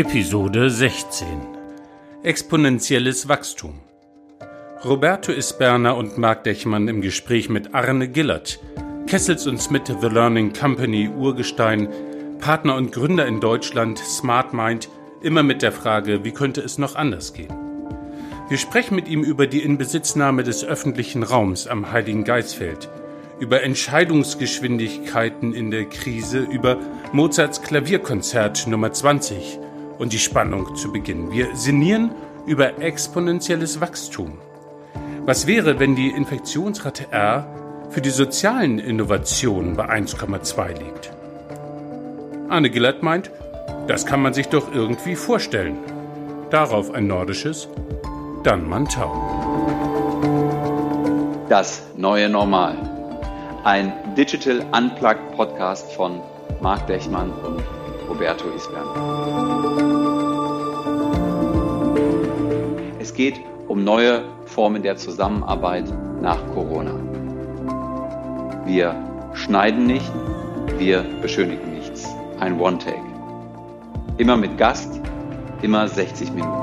Episode 16 Exponentielles Wachstum. Roberto Isberner und Marc Dechmann im Gespräch mit Arne Gillert, Kessels und Smith The Learning Company Urgestein, Partner und Gründer in Deutschland, Smart Mind, immer mit der Frage, wie könnte es noch anders gehen? Wir sprechen mit ihm über die Inbesitznahme des öffentlichen Raums am Heiligen Geisfeld, über Entscheidungsgeschwindigkeiten in der Krise, über Mozarts Klavierkonzert Nummer 20 und die Spannung zu Beginn. Wir sinnieren über exponentielles Wachstum. Was wäre, wenn die Infektionsrate R für die sozialen Innovationen bei 1,2 liegt? Arne Gillert meint, das kann man sich doch irgendwie vorstellen. Darauf ein nordisches Dann Mantau. Das neue Normal. Ein Digital Unplugged Podcast von Marc Dechmann und Roberto Isbern. Geht um neue Formen der Zusammenarbeit nach Corona. Wir schneiden nicht, wir beschönigen nichts. Ein One-Take. Immer mit Gast, immer 60 Minuten.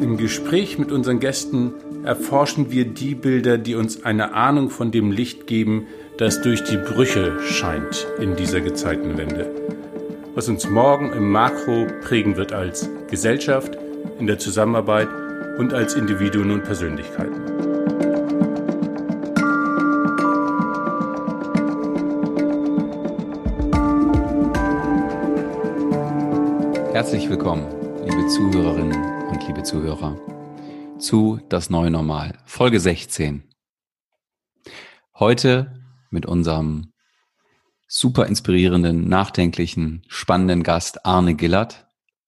Im Gespräch mit unseren Gästen erforschen wir die Bilder, die uns eine Ahnung von dem Licht geben, das durch die Brüche scheint in dieser Gezeitenwende was uns morgen im Makro prägen wird als Gesellschaft, in der Zusammenarbeit und als Individuen und Persönlichkeiten. Herzlich willkommen, liebe Zuhörerinnen und liebe Zuhörer, zu Das Neue Normal, Folge 16. Heute mit unserem super inspirierenden, nachdenklichen, spannenden Gast Arne Gillert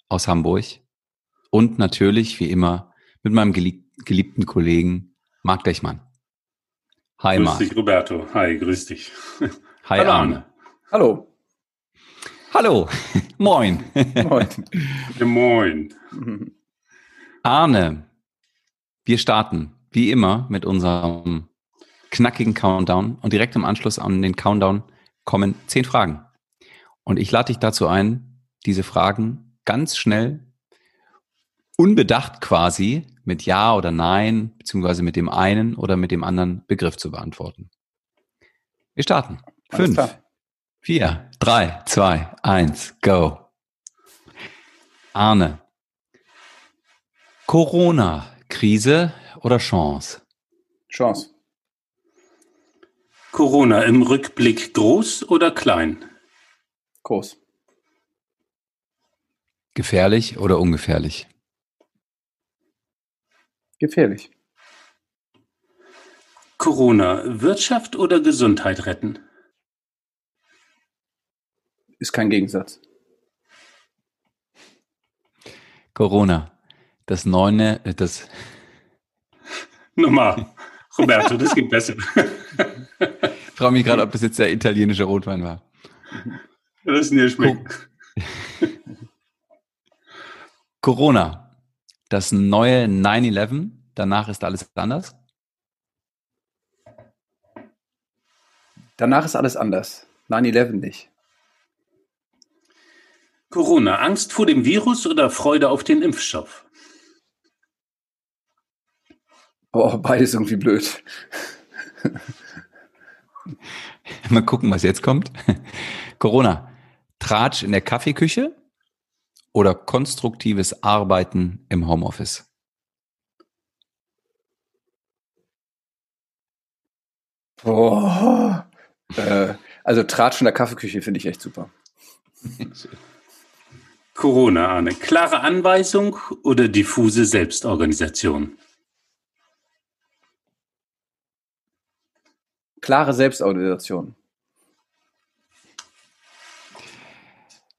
aus Hamburg und natürlich, wie immer, mit meinem geliebten Kollegen Marc Dechmann. Hi, grüß Marc. Grüß dich, Roberto. Hi, grüß dich. Hi, Hallo, Arne. Hallo. Hallo. Moin. Moin. moin. Arne, wir starten wie immer mit unserem knackigen Countdown und direkt im Anschluss an den Countdown kommen zehn Fragen. Und ich lade dich dazu ein, diese Fragen ganz schnell, unbedacht quasi, mit Ja oder Nein, beziehungsweise mit dem einen oder mit dem anderen Begriff zu beantworten. Wir starten. Fünf, vier, drei, zwei, eins, go. Arne. Corona-Krise oder Chance? Chance. Corona im Rückblick groß oder klein? Groß. Gefährlich oder ungefährlich? Gefährlich. Corona, Wirtschaft oder Gesundheit retten? Ist kein Gegensatz. Corona, das neune, äh, das. Nochmal, Roberto, das geht besser. Ich frage mich gerade, ob das jetzt der italienische Rotwein war. Das ist nicht schmeckt. Corona, das neue 9-11, danach ist alles anders? Danach ist alles anders. 9-11 nicht. Corona, Angst vor dem Virus oder Freude auf den Impfstoff? Oh, beides irgendwie blöd. Mal gucken, was jetzt kommt. Corona. Tratsch in der Kaffeeküche oder konstruktives Arbeiten im Homeoffice? Oh, äh, also Tratsch in der Kaffeeküche finde ich echt super. Corona, Arne. Klare Anweisung oder diffuse Selbstorganisation? Klare Selbstorganisation.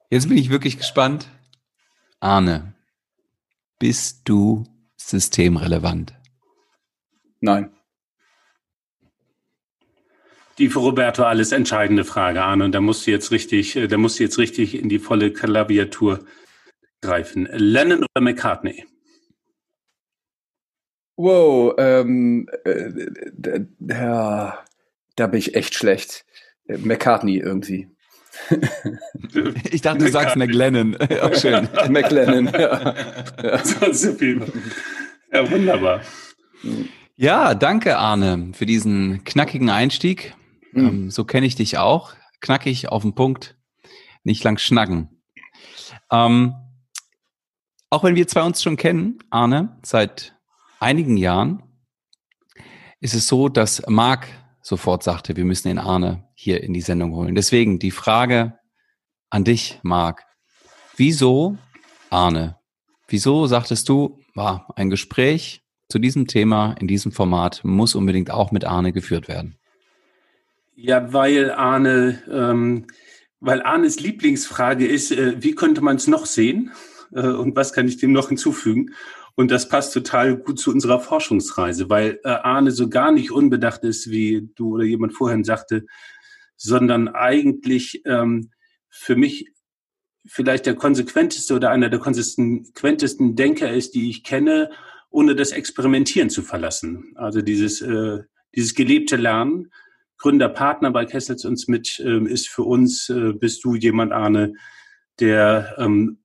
Jetzt bin ich wirklich gespannt. Arne, bist du systemrelevant? Nein. Die für Roberto alles entscheidende Frage, Arne. Und da musst du jetzt richtig, äh, da musst du jetzt richtig in die volle Klaviatur greifen. Lennon oder McCartney? Wow, ähm, äh, ja, da bin ich echt schlecht. Äh, McCartney irgendwie. ich dachte, du sagst McLennan. Auch schön. McLennan, ja. ja. ja, wunderbar. Ja, danke, Arne, für diesen knackigen Einstieg. Mhm. so kenne ich dich auch. Knackig auf den Punkt, nicht lang schnacken. Ähm, auch wenn wir zwei uns schon kennen, Arne, seit einigen Jahren, ist es so, dass Marc sofort sagte, wir müssen den Arne hier in die Sendung holen. Deswegen die Frage an dich, Marc. Wieso, Arne, wieso sagtest du, war ein Gespräch zu diesem Thema in diesem Format muss unbedingt auch mit Arne geführt werden? Ja, weil Arne, ähm, weil Arnes Lieblingsfrage ist, äh, wie könnte man es noch sehen äh, und was kann ich dem noch hinzufügen? Und das passt total gut zu unserer Forschungsreise, weil äh, Arne so gar nicht unbedacht ist, wie du oder jemand vorhin sagte, sondern eigentlich ähm, für mich vielleicht der konsequenteste oder einer der konsequentesten Denker ist, die ich kenne, ohne das Experimentieren zu verlassen. Also dieses, äh, dieses gelebte Lernen. Gründerpartner bei Kessels uns mit äh, ist für uns, äh, bist du jemand, Arne, der ähm,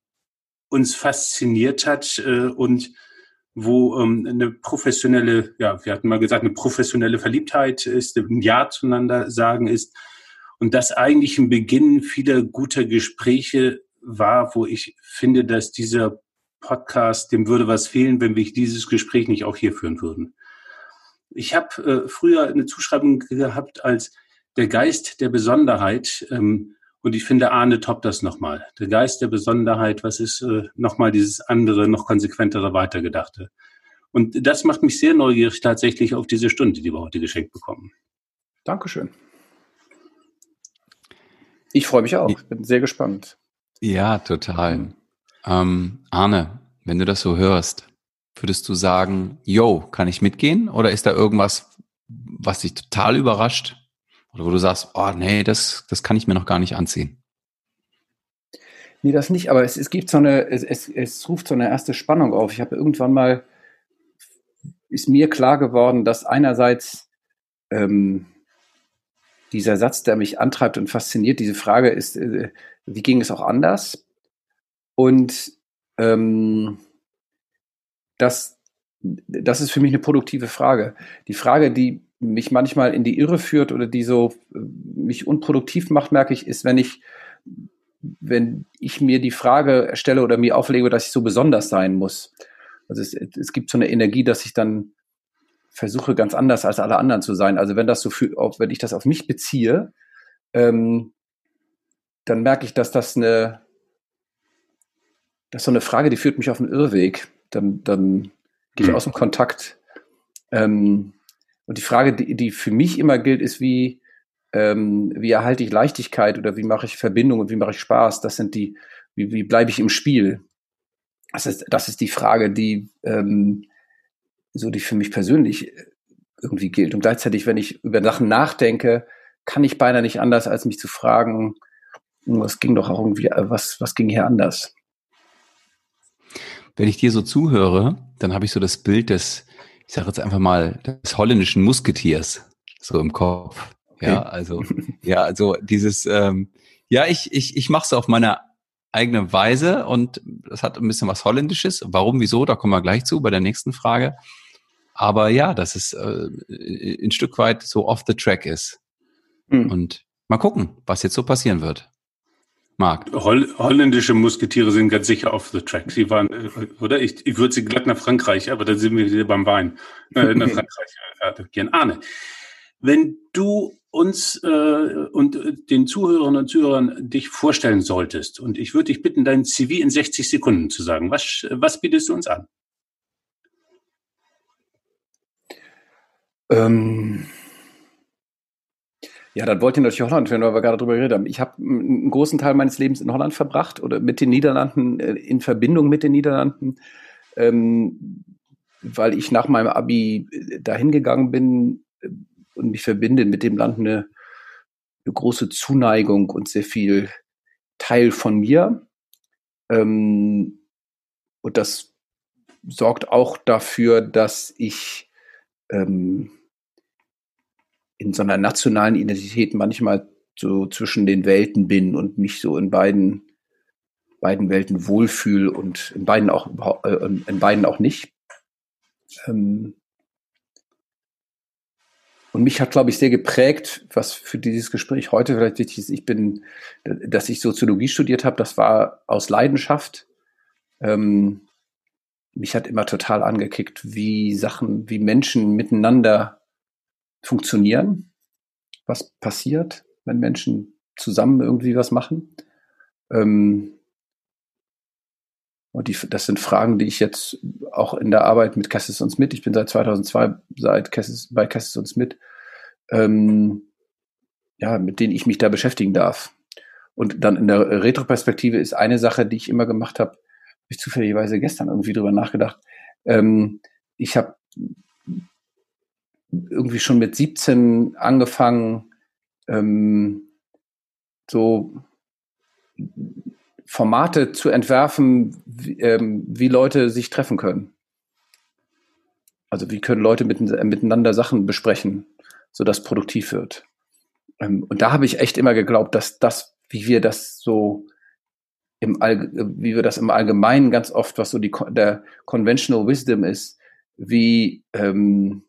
uns fasziniert hat äh, und wo ähm, eine professionelle, ja, wir hatten mal gesagt, eine professionelle Verliebtheit ist, ein Ja zueinander sagen ist. Und das eigentlich ein Beginn vieler guter Gespräche war, wo ich finde, dass dieser Podcast, dem würde was fehlen, wenn wir dieses Gespräch nicht auch hier führen würden. Ich habe äh, früher eine Zuschreibung gehabt als der Geist der Besonderheit. Ähm, und ich finde, Arne toppt das nochmal. Der Geist der Besonderheit, was ist äh, nochmal dieses andere, noch konsequentere, weitergedachte. Und das macht mich sehr neugierig tatsächlich auf diese Stunde, die wir heute geschenkt bekommen. Dankeschön. Ich freue mich auch. Ich bin sehr gespannt. Ja, total. Ähm, Arne, wenn du das so hörst, würdest du sagen, yo, kann ich mitgehen? Oder ist da irgendwas, was dich total überrascht? Oder wo du sagst, oh nee, das, das kann ich mir noch gar nicht anziehen. Nee, das nicht, aber es, es gibt so eine, es, es, es ruft so eine erste Spannung auf. Ich habe irgendwann mal, ist mir klar geworden, dass einerseits ähm, dieser Satz, der mich antreibt und fasziniert, diese Frage ist, äh, wie ging es auch anders? Und ähm, das, das ist für mich eine produktive Frage. Die Frage, die mich manchmal in die Irre führt oder die so äh, mich unproduktiv macht, merke ich, ist, wenn ich, wenn ich mir die Frage stelle oder mir auflege, dass ich so besonders sein muss. Also es, es gibt so eine Energie, dass ich dann versuche, ganz anders als alle anderen zu sein. Also wenn das so für, wenn ich das auf mich beziehe, ähm, dann merke ich, dass das eine, das ist so eine Frage, die führt mich auf einen Irrweg. Dann, dann gehe ich mhm. aus dem Kontakt. Ähm, und die Frage, die, die für mich immer gilt, ist, wie, ähm, wie erhalte ich Leichtigkeit oder wie mache ich Verbindung und wie mache ich Spaß? Das sind die, wie, wie bleibe ich im Spiel? Das ist, das ist die Frage, die ähm, so die für mich persönlich irgendwie gilt. Und gleichzeitig, wenn ich über Sachen nachdenke, kann ich beinahe nicht anders, als mich zu fragen, was ging doch auch irgendwie, was, was ging hier anders? Wenn ich dir so zuhöre, dann habe ich so das Bild des ich sage jetzt einfach mal, des holländischen Musketiers so im Kopf. Okay. Ja, also, ja, also dieses, ähm, ja, ich, ich, ich mache es auf meine eigene Weise und das hat ein bisschen was Holländisches. Warum, wieso, da kommen wir gleich zu bei der nächsten Frage. Aber ja, dass es äh, ein Stück weit so off the track ist. Mhm. Und mal gucken, was jetzt so passieren wird. Marc. Holl holländische Musketiere sind ganz sicher off the track. Sie waren, äh, oder? Ich, ich würde sie glatt nach Frankreich, aber dann sind wir wieder beim Wein. Äh, nach Frankreich äh, gehen. Arne, wenn du uns äh, und den Zuhörerinnen und Zuhörern dich vorstellen solltest, und ich würde dich bitten, dein CV in 60 Sekunden zu sagen. Was, was bietest du uns an? Ähm ja, dann wollt ihr natürlich Holland hören, weil wir gerade drüber geredet haben. Ich habe einen großen Teil meines Lebens in Holland verbracht oder mit den Niederlanden, äh, in Verbindung mit den Niederlanden, ähm, weil ich nach meinem Abi äh, dahin gegangen bin äh, und mich verbinde mit dem Land eine, eine große Zuneigung und sehr viel Teil von mir. Ähm, und das sorgt auch dafür, dass ich ähm, in so einer nationalen Identität manchmal so zwischen den Welten bin und mich so in beiden, beiden Welten wohlfühle und in beiden auch, äh, in beiden auch nicht. Ähm, und mich hat, glaube ich, sehr geprägt, was für dieses Gespräch heute vielleicht wichtig ist. Ich bin, dass ich Soziologie studiert habe, das war aus Leidenschaft. Ähm, mich hat immer total angekickt, wie Sachen, wie Menschen miteinander funktionieren, was passiert, wenn Menschen zusammen irgendwie was machen. Ähm, und die, das sind Fragen, die ich jetzt auch in der Arbeit mit Cassis und Smith, ich bin seit 2002 seit Cassis, bei Cassis und Smith, ähm, ja, mit denen ich mich da beschäftigen darf. Und dann in der Retroperspektive ist eine Sache, die ich immer gemacht habe, habe ich zufälligerweise gestern irgendwie drüber nachgedacht. Ähm, ich habe irgendwie schon mit 17 angefangen, ähm, so Formate zu entwerfen, wie, ähm, wie Leute sich treffen können. Also wie können Leute mit, miteinander Sachen besprechen, sodass produktiv wird. Ähm, und da habe ich echt immer geglaubt, dass das, wie wir das so im All, wie wir das im Allgemeinen ganz oft, was so die der Conventional Wisdom ist, wie ähm,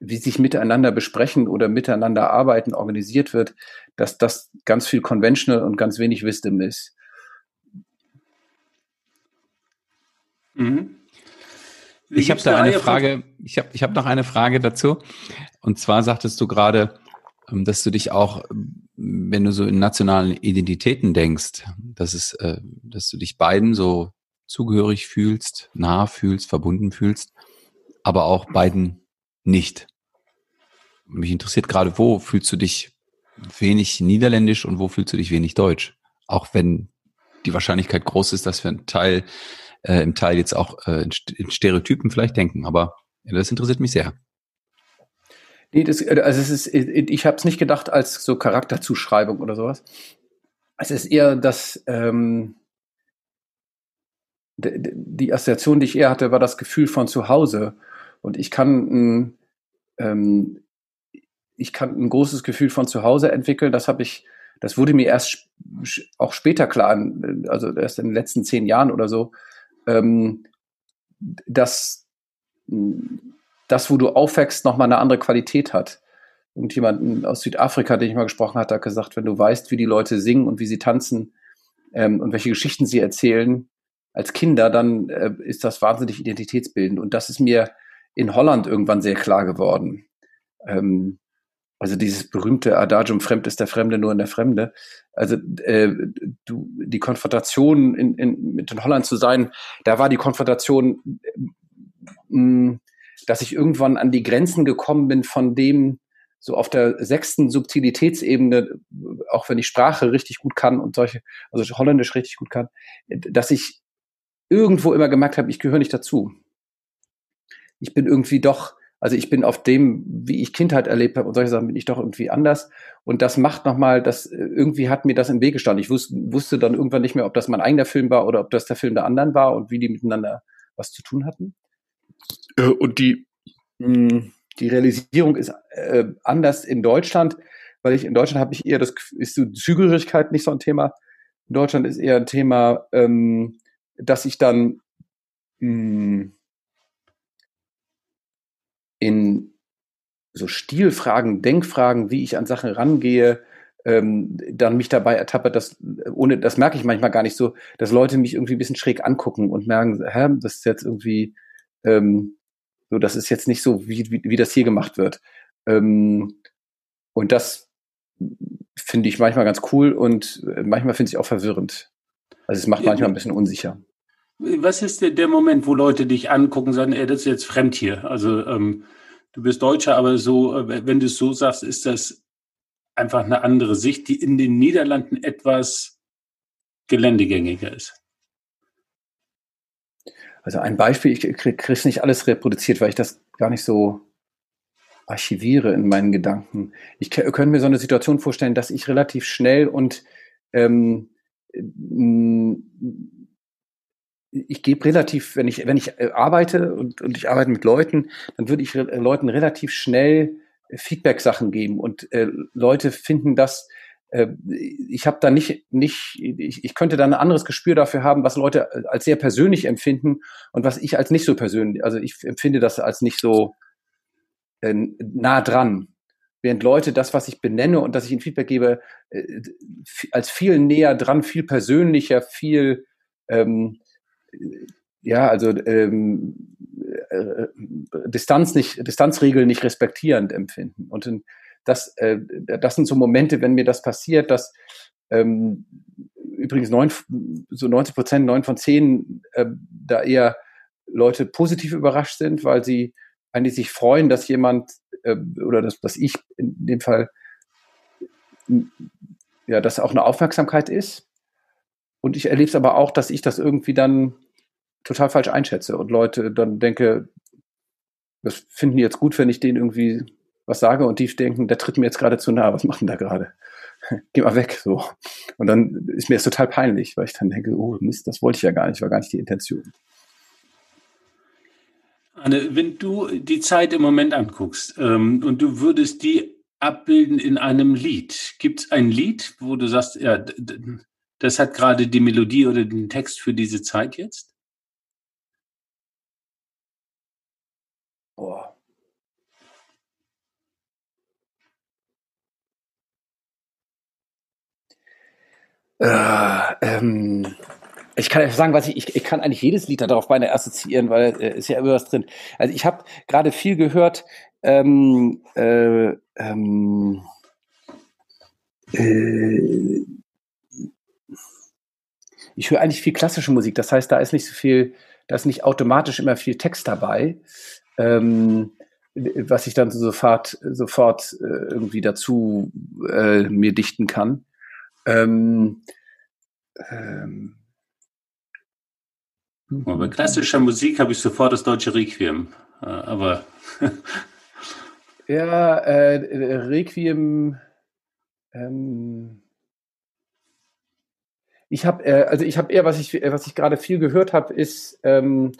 wie sich miteinander besprechen oder miteinander arbeiten organisiert wird, dass das ganz viel Conventional und ganz wenig Wisdom ist. Mhm. Ich habe da eine Frage, ich habe ich hab noch eine Frage dazu. Und zwar sagtest du gerade, ähm, dass du dich auch, wenn du so in nationalen Identitäten denkst, dass es, äh, dass du dich beiden so zugehörig fühlst, nah fühlst, verbunden fühlst, aber auch beiden nicht. Mich interessiert gerade, wo fühlst du dich wenig niederländisch und wo fühlst du dich wenig deutsch? Auch wenn die Wahrscheinlichkeit groß ist, dass wir einen Teil, äh, im Teil jetzt auch äh, in Stereotypen vielleicht denken, aber das interessiert mich sehr. Nee, das, also es ist, ich habe es nicht gedacht als so Charakterzuschreibung oder sowas. Es ist eher das, ähm, die Assoziation, die ich eher hatte, war das Gefühl von zu Hause. Und ich kann ähm, ich kann ein großes Gefühl von zu Hause entwickeln. Das habe ich, das wurde mir erst auch später klar, also erst in den letzten zehn Jahren oder so, ähm, dass das, wo du aufwächst, nochmal eine andere Qualität hat. Irgendjemand aus Südafrika, den ich mal gesprochen hatte, hat gesagt, wenn du weißt, wie die Leute singen und wie sie tanzen ähm, und welche Geschichten sie erzählen als Kinder, dann äh, ist das wahnsinnig identitätsbildend. Und das ist mir in Holland irgendwann sehr klar geworden. Ähm, also dieses berühmte Adagium, fremd ist der Fremde nur in der Fremde. Also äh, du, die Konfrontation in, in, mit in Holland zu sein, da war die Konfrontation, äh, dass ich irgendwann an die Grenzen gekommen bin von dem, so auf der sechsten Subtilitätsebene, auch wenn ich Sprache richtig gut kann und solche, also Holländisch richtig gut kann, dass ich irgendwo immer gemerkt habe, ich gehöre nicht dazu. Ich bin irgendwie doch also ich bin auf dem, wie ich Kindheit erlebt habe und solche Sachen, bin ich doch irgendwie anders. Und das macht nochmal, das irgendwie hat mir das im Weg gestanden. Ich wusste, wusste dann irgendwann nicht mehr, ob das mein eigener Film war oder ob das der Film der anderen war und wie die miteinander was zu tun hatten. Äh, und die, hm, die Realisierung ist äh, anders in Deutschland, weil ich in Deutschland habe ich eher das, ist so Zügigkeit nicht so ein Thema. In Deutschland ist eher ein Thema, ähm, dass ich dann mh, hm, in so Stilfragen, Denkfragen, wie ich an Sachen rangehe, ähm, dann mich dabei ertappe, dass, ohne, das merke ich manchmal gar nicht so, dass Leute mich irgendwie ein bisschen schräg angucken und merken, hä, das ist jetzt irgendwie, ähm, so, das ist jetzt nicht so, wie, wie, wie das hier gemacht wird. Ähm, und das finde ich manchmal ganz cool und manchmal finde ich auch verwirrend. Also es macht manchmal ein bisschen unsicher. Was ist der, der Moment, wo Leute dich angucken und sagen, ey, das ist jetzt fremd hier? Also ähm, du bist Deutscher, aber so, äh, wenn du es so sagst, ist das einfach eine andere Sicht, die in den Niederlanden etwas geländegängiger ist. Also ein Beispiel, ich kriege krieg nicht alles reproduziert, weil ich das gar nicht so archiviere in meinen Gedanken. Ich könnte mir so eine Situation vorstellen, dass ich relativ schnell und ähm, ich gebe relativ, wenn ich, wenn ich äh, arbeite und, und ich arbeite mit Leuten, dann würde ich Leuten relativ schnell Feedback-Sachen geben und äh, Leute finden das äh, ich habe da nicht, nicht ich, ich könnte da ein anderes Gespür dafür haben, was Leute als sehr persönlich empfinden und was ich als nicht so persönlich, also ich empfinde das als nicht so äh, nah dran. Während Leute das, was ich benenne und dass ich ihnen Feedback gebe, äh, als viel näher dran, viel persönlicher, viel ähm, ja, also ähm, äh, Distanz nicht, Distanzregeln nicht respektierend empfinden. Und das, äh, das sind so Momente, wenn mir das passiert, dass ähm, übrigens neun, so 90 Prozent, neun von zehn äh, da eher Leute positiv überrascht sind, weil sie eigentlich sich freuen, dass jemand äh, oder dass, dass ich in dem Fall ja, dass auch eine Aufmerksamkeit ist. Und ich erlebe es aber auch, dass ich das irgendwie dann total falsch einschätze und Leute dann denke, das finden die jetzt gut, wenn ich denen irgendwie was sage und die denken, der tritt mir jetzt gerade zu nah, was machen da gerade? Geh mal weg, so. Und dann ist mir das total peinlich, weil ich dann denke, oh Mist, das wollte ich ja gar nicht, war gar nicht die Intention. Anne, wenn du die Zeit im Moment anguckst ähm, und du würdest die abbilden in einem Lied, gibt es ein Lied, wo du sagst, ja, das hat gerade die Melodie oder den Text für diese Zeit jetzt? Boah. Äh, ähm, ich kann sagen, was ich, ich, ich kann eigentlich jedes Lied darauf beinahe assoziieren, weil äh, ist ja immer was drin. Also ich habe gerade viel gehört, ähm, äh, ähm, äh, ich höre eigentlich viel klassische Musik, das heißt, da ist nicht so viel, da ist nicht automatisch immer viel Text dabei, ähm, was ich dann sofort, sofort äh, irgendwie dazu äh, mir dichten kann. Ähm, ähm, aber bei klassischer Musik habe ich sofort das deutsche Requiem. Äh, aber. ja, äh, Requiem. Ähm, ich habe, äh, also ich eher, was ich, was ich gerade viel gehört habe, ist ähm,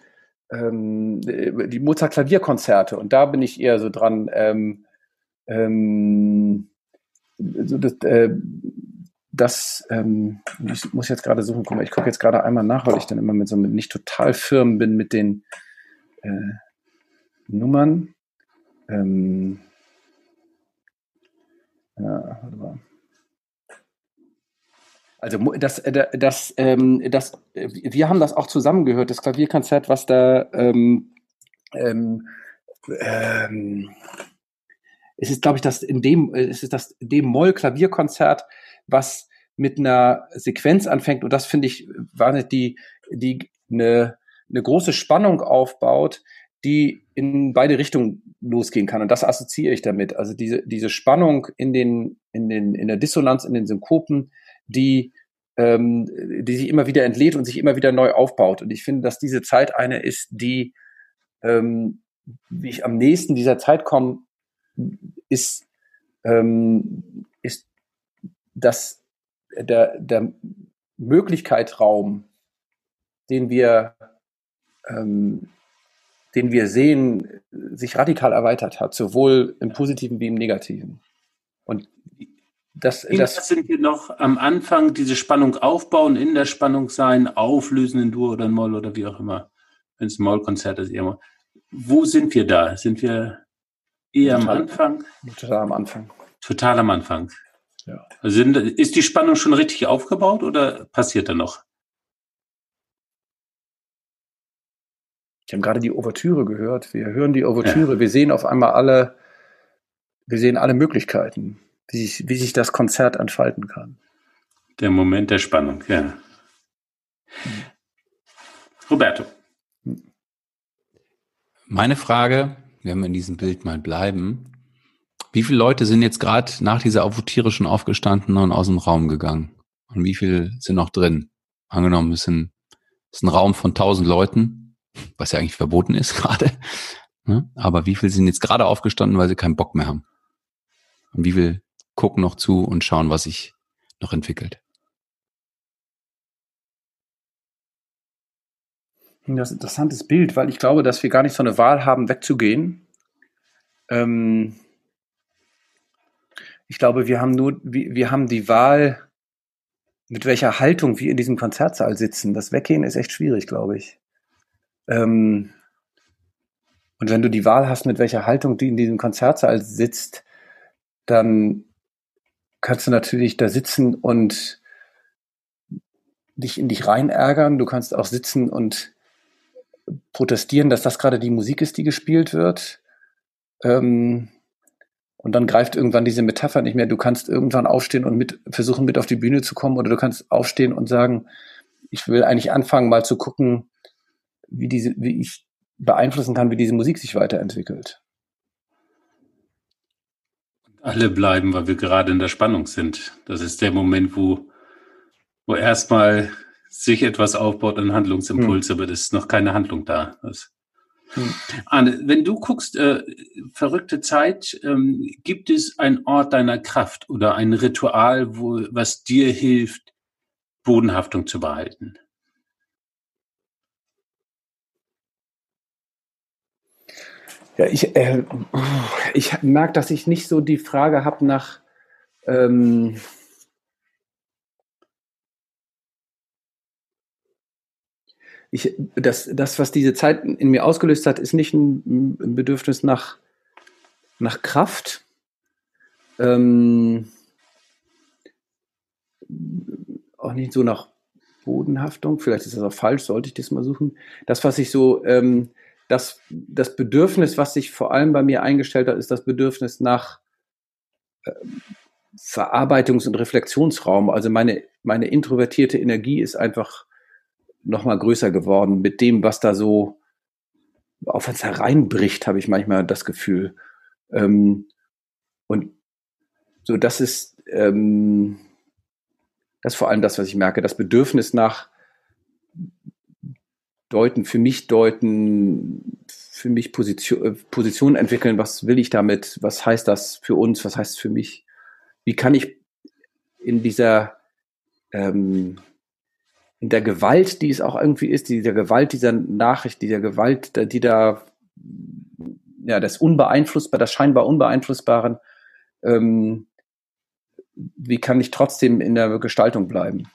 ähm, die Mozart Klavierkonzerte und da bin ich eher so dran. Ähm, ähm, so das, äh, das ähm, ich muss jetzt gerade suchen, guck mal, ich gucke jetzt gerade einmal nach, weil ich dann immer mit so mit nicht total firm bin mit den äh, Nummern. Ähm, ja, warte mal. Also das, äh, das, ähm, das, wir haben das auch zusammengehört, das Klavierkonzert, was da ähm, ähm, ähm, es ist, glaube ich, das in dem, es ist das D-Moll-Klavierkonzert, was mit einer Sequenz anfängt. Und das finde ich war nicht die die eine, eine große Spannung aufbaut, die in beide Richtungen losgehen kann. Und das assoziiere ich damit. Also diese diese Spannung in den in den in der Dissonanz in den Synkopen, die ähm, die sich immer wieder entlädt und sich immer wieder neu aufbaut. Und ich finde, dass diese Zeit eine ist, die ähm, wie ich am nächsten dieser Zeit komme, ist ähm, ist dass der, der Möglichkeitsraum, den wir, ähm, den wir sehen, sich radikal erweitert hat, sowohl im Positiven wie im Negativen. Und das, das sind wir noch am Anfang, diese Spannung aufbauen, in der Spannung sein, auflösen in Dur oder in Moll oder wie auch immer. Wenn es ein Mollkonzert ist, eher mal. Wo sind wir da? Sind wir eher total, am Anfang? Total am Anfang. Total am Anfang. Ja. Also sind, ist die Spannung schon richtig aufgebaut oder passiert da noch? Ich habe gerade die Ouvertüre gehört. Wir hören die Ouvertüre. Ja. Wir sehen auf einmal alle, wir sehen alle Möglichkeiten, wie sich, wie sich das Konzert entfalten kann. Der Moment der Spannung, ja. Hm. Roberto. Meine Frage, wenn wir in diesem Bild mal bleiben, wie viele Leute sind jetzt gerade nach dieser schon aufgestanden und aus dem Raum gegangen? Und wie viele sind noch drin? Angenommen, es ist ein, ist ein Raum von tausend Leuten, was ja eigentlich verboten ist gerade. Ne? Aber wie viele sind jetzt gerade aufgestanden, weil sie keinen Bock mehr haben? Und wie viele gucken noch zu und schauen, was sich noch entwickelt? Das ist ein interessantes Bild, weil ich glaube, dass wir gar nicht so eine Wahl haben, wegzugehen. Ähm, ich glaube, wir haben nur, wir, wir haben die Wahl, mit welcher Haltung wir in diesem Konzertsaal sitzen. Das Weggehen ist echt schwierig, glaube ich. Ähm, und wenn du die Wahl hast, mit welcher Haltung du in diesem Konzertsaal sitzt, dann kannst du natürlich da sitzen und dich in dich rein ärgern. Du kannst auch sitzen und protestieren, dass das gerade die Musik ist, die gespielt wird. Ähm, und dann greift irgendwann diese Metapher nicht mehr. Du kannst irgendwann aufstehen und mit, versuchen, mit auf die Bühne zu kommen, oder du kannst aufstehen und sagen, ich will eigentlich anfangen, mal zu gucken, wie diese, wie ich beeinflussen kann, wie diese Musik sich weiterentwickelt. Alle bleiben, weil wir gerade in der Spannung sind. Das ist der Moment, wo, wo erstmal sich etwas aufbaut, ein Handlungsimpuls, hm. aber es ist noch keine Handlung da. Das. Arne, wenn du guckst, äh, verrückte Zeit, ähm, gibt es einen Ort deiner Kraft oder ein Ritual, wo, was dir hilft, Bodenhaftung zu behalten? Ja, ich, äh, ich merke, dass ich nicht so die Frage habe nach, ähm, ich, das, das, was diese Zeit in mir ausgelöst hat, ist nicht ein, Bedürfnis nach, nach Kraft. Ähm, auch nicht so nach Bodenhaftung, vielleicht ist das auch falsch, sollte ich das mal suchen. Das, was ich so ähm, das, das Bedürfnis, was sich vor allem bei mir eingestellt hat, ist das Bedürfnis nach äh, Verarbeitungs- und Reflexionsraum. Also meine, meine introvertierte Energie ist einfach noch mal größer geworden. Mit dem, was da so auf uns hereinbricht, habe ich manchmal das Gefühl. Ähm, und so, das ist, ähm, das ist vor allem das, was ich merke, das Bedürfnis nach deuten, für mich deuten, für mich Position, äh, Position entwickeln, was will ich damit, was heißt das für uns, was heißt es für mich, wie kann ich in dieser, ähm, in der Gewalt, die es auch irgendwie ist, dieser Gewalt dieser Nachricht, dieser Gewalt, die da, ja, das Unbeeinflussbar, das scheinbar Unbeeinflussbaren, ähm, wie kann ich trotzdem in der Gestaltung bleiben?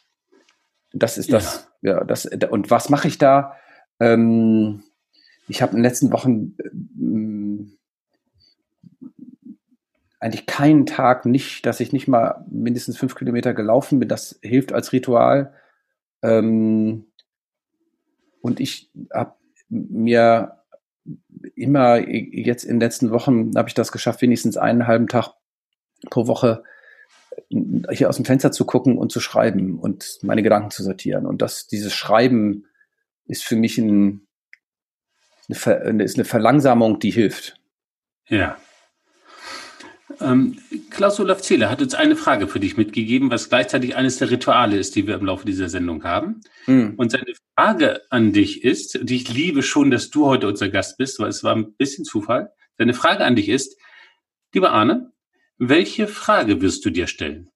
Das ist das, ja, ja das, und was mache ich da? Ähm, ich habe in den letzten Wochen ähm, eigentlich keinen Tag nicht, dass ich nicht mal mindestens fünf Kilometer gelaufen bin. Das hilft als Ritual. Ähm, und ich habe mir immer jetzt in den letzten Wochen habe ich das geschafft, wenigstens einen halben Tag pro Woche hier aus dem Fenster zu gucken und zu schreiben und meine Gedanken zu sortieren. Und das, dieses Schreiben ist für mich ein, eine, Ver, ist eine Verlangsamung, die hilft. Ja. Ähm, Klaus-Olaf Zähler hat uns eine Frage für dich mitgegeben, was gleichzeitig eines der Rituale ist, die wir im Laufe dieser Sendung haben. Mhm. Und seine Frage an dich ist, und ich liebe schon, dass du heute unser Gast bist, weil es war ein bisschen Zufall. Seine Frage an dich ist, lieber Arne, welche Frage wirst du dir stellen?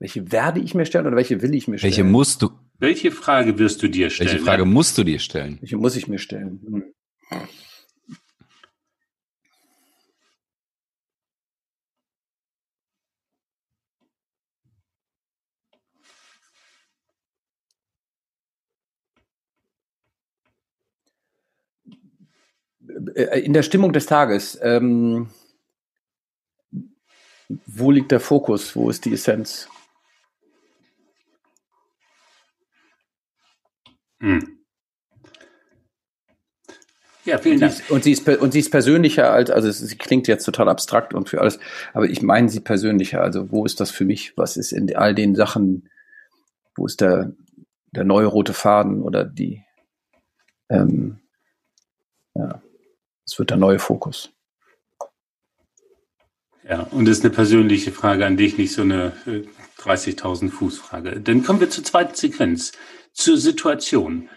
Welche werde ich mir stellen oder welche will ich mir stellen? Welche musst du? Welche Frage wirst du dir stellen? Welche Frage musst du dir stellen? Welche muss ich mir stellen? Hm. In der Stimmung des Tages, ähm, wo liegt der Fokus? Wo ist die Essenz? Hm. Ja, vielen Dank. Und sie, ist, und sie ist persönlicher als, also sie klingt jetzt total abstrakt und für alles, aber ich meine sie persönlicher. Also wo ist das für mich? Was ist in all den Sachen, wo ist der, der neue rote Faden oder die, ähm, ja, es wird der neue Fokus. Ja, und das ist eine persönliche Frage an dich, nicht so eine 30.000 äh, Fuß Frage. Dann kommen wir zur zweiten Sequenz zur Situation.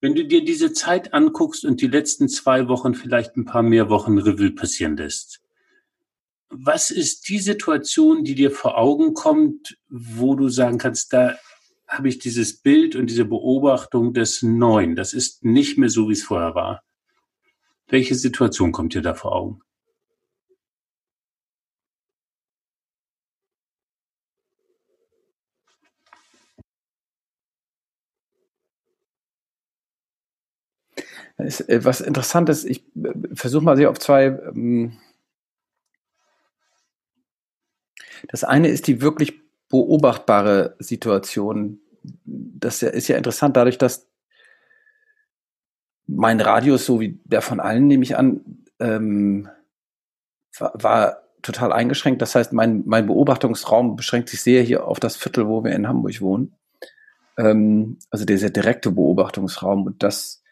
Wenn du dir diese Zeit anguckst und die letzten zwei Wochen vielleicht ein paar mehr Wochen Revue passieren lässt, was ist die Situation, die dir vor Augen kommt, wo du sagen kannst, da habe ich dieses Bild und diese Beobachtung des Neuen. Das ist nicht mehr so, wie es vorher war. Welche Situation kommt dir da vor Augen? Äh, was interessant ist, ich äh, versuche mal sie auf zwei. Ähm, das eine ist die wirklich beobachtbare Situation. Das ist ja interessant, dadurch, dass mein Radius, so wie der von allen, nehme ich an, ähm, war, war total eingeschränkt. Das heißt, mein, mein Beobachtungsraum beschränkt sich sehr hier auf das Viertel, wo wir in Hamburg wohnen. Ähm, also der sehr direkte Beobachtungsraum. Und das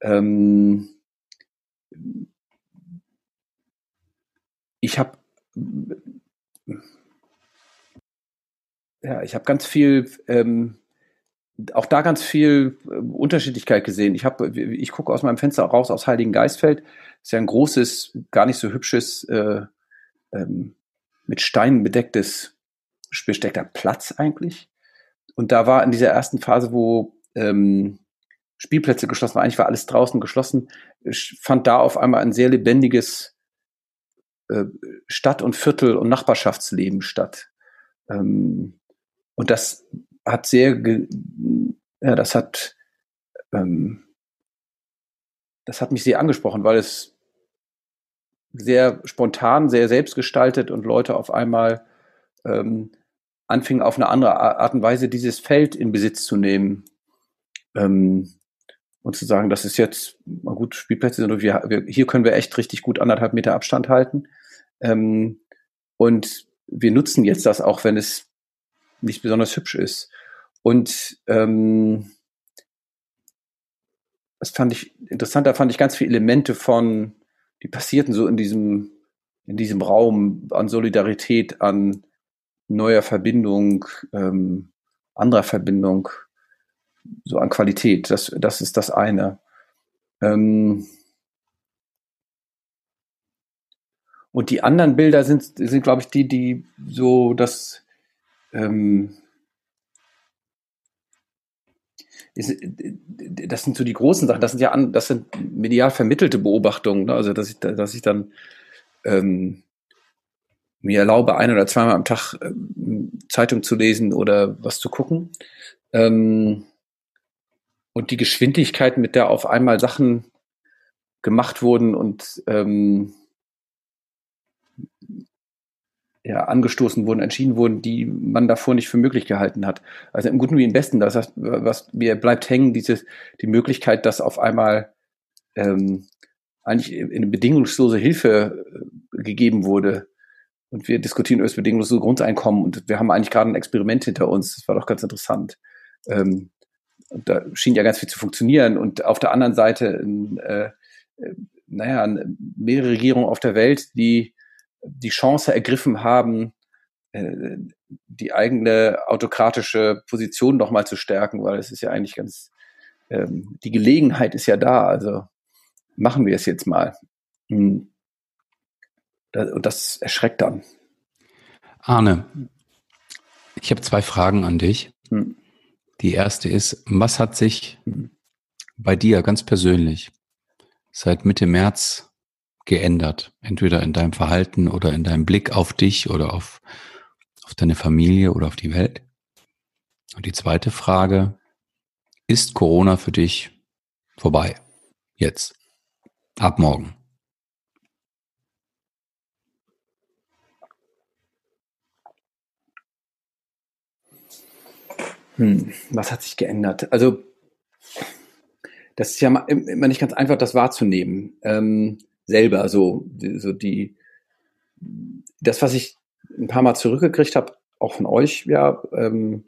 ähm, ich habe ja, ich habe ganz viel ähm, auch da ganz viel äh, Unterschiedlichkeit gesehen. Ich habe, ich gucke aus meinem Fenster raus aufs Heiligen Geistfeld. ist ja ein großes, gar nicht so hübsches, äh, ähm, mit Steinen bedecktes, besteckter Platz eigentlich. Und da war in dieser ersten Phase, wo ähm, Spielplätze geschlossen waren, eigentlich war alles draußen geschlossen, fand da auf einmal ein sehr lebendiges äh, Stadt- und Viertel- und Nachbarschaftsleben statt. Ähm, und das hat sehr, ja, das hat, ähm, das hat mich sehr angesprochen, weil es sehr spontan, sehr selbstgestaltet und Leute auf einmal ähm, anfingen, auf eine andere Art und Weise dieses Feld in Besitz zu nehmen. Ähm, und zu sagen, das ist jetzt, mal gut, Spielplätze sind, wir, wir, hier können wir echt richtig gut anderthalb Meter Abstand halten. Ähm, und wir nutzen jetzt das, auch wenn es nicht besonders hübsch ist. Und ähm, das fand ich interessant, da fand ich ganz viele Elemente von, die passierten so in diesem, in diesem Raum an Solidarität, an neuer Verbindung, ähm, anderer Verbindung, so an Qualität. Das, das ist das eine. Ähm, und die anderen Bilder sind, sind glaube ich, die, die so das, ähm, das sind so die großen Sachen. Das sind ja an, das sind medial vermittelte Beobachtungen. Ne? Also dass ich, dass ich dann ähm, mir erlaube, ein oder zweimal am Tag ähm, Zeitung zu lesen oder was zu gucken. Ähm, und die Geschwindigkeit, mit der auf einmal Sachen gemacht wurden und ähm, ja, angestoßen wurden, entschieden wurden, die man davor nicht für möglich gehalten hat. Also im Guten wie im Besten, das heißt, was mir bleibt hängen, dieses, die Möglichkeit, dass auf einmal ähm, eigentlich eine bedingungslose Hilfe äh, gegeben wurde. Und wir diskutieren über das bedingungslose Grundeinkommen und wir haben eigentlich gerade ein Experiment hinter uns. Das war doch ganz interessant. Ähm, da schien ja ganz viel zu funktionieren. Und auf der anderen Seite, äh, äh, naja, mehrere Regierungen auf der Welt, die die Chance ergriffen haben, äh, die eigene autokratische Position noch mal zu stärken, weil es ist ja eigentlich ganz, ähm, die Gelegenheit ist ja da, also machen wir es jetzt mal. Hm. Und das erschreckt dann. Arne, ich habe zwei Fragen an dich. Hm. Die erste ist, was hat sich hm. bei dir ganz persönlich seit Mitte März geändert? Entweder in deinem Verhalten oder in deinem Blick auf dich oder auf, auf deine Familie oder auf die Welt? Und die zweite Frage, ist Corona für dich vorbei? Jetzt. Ab morgen. Hm, was hat sich geändert? Also, das ist ja immer nicht ganz einfach, das wahrzunehmen. Ähm, selber so, so die, das, was ich ein paar Mal zurückgekriegt habe, auch von euch, ja, ähm,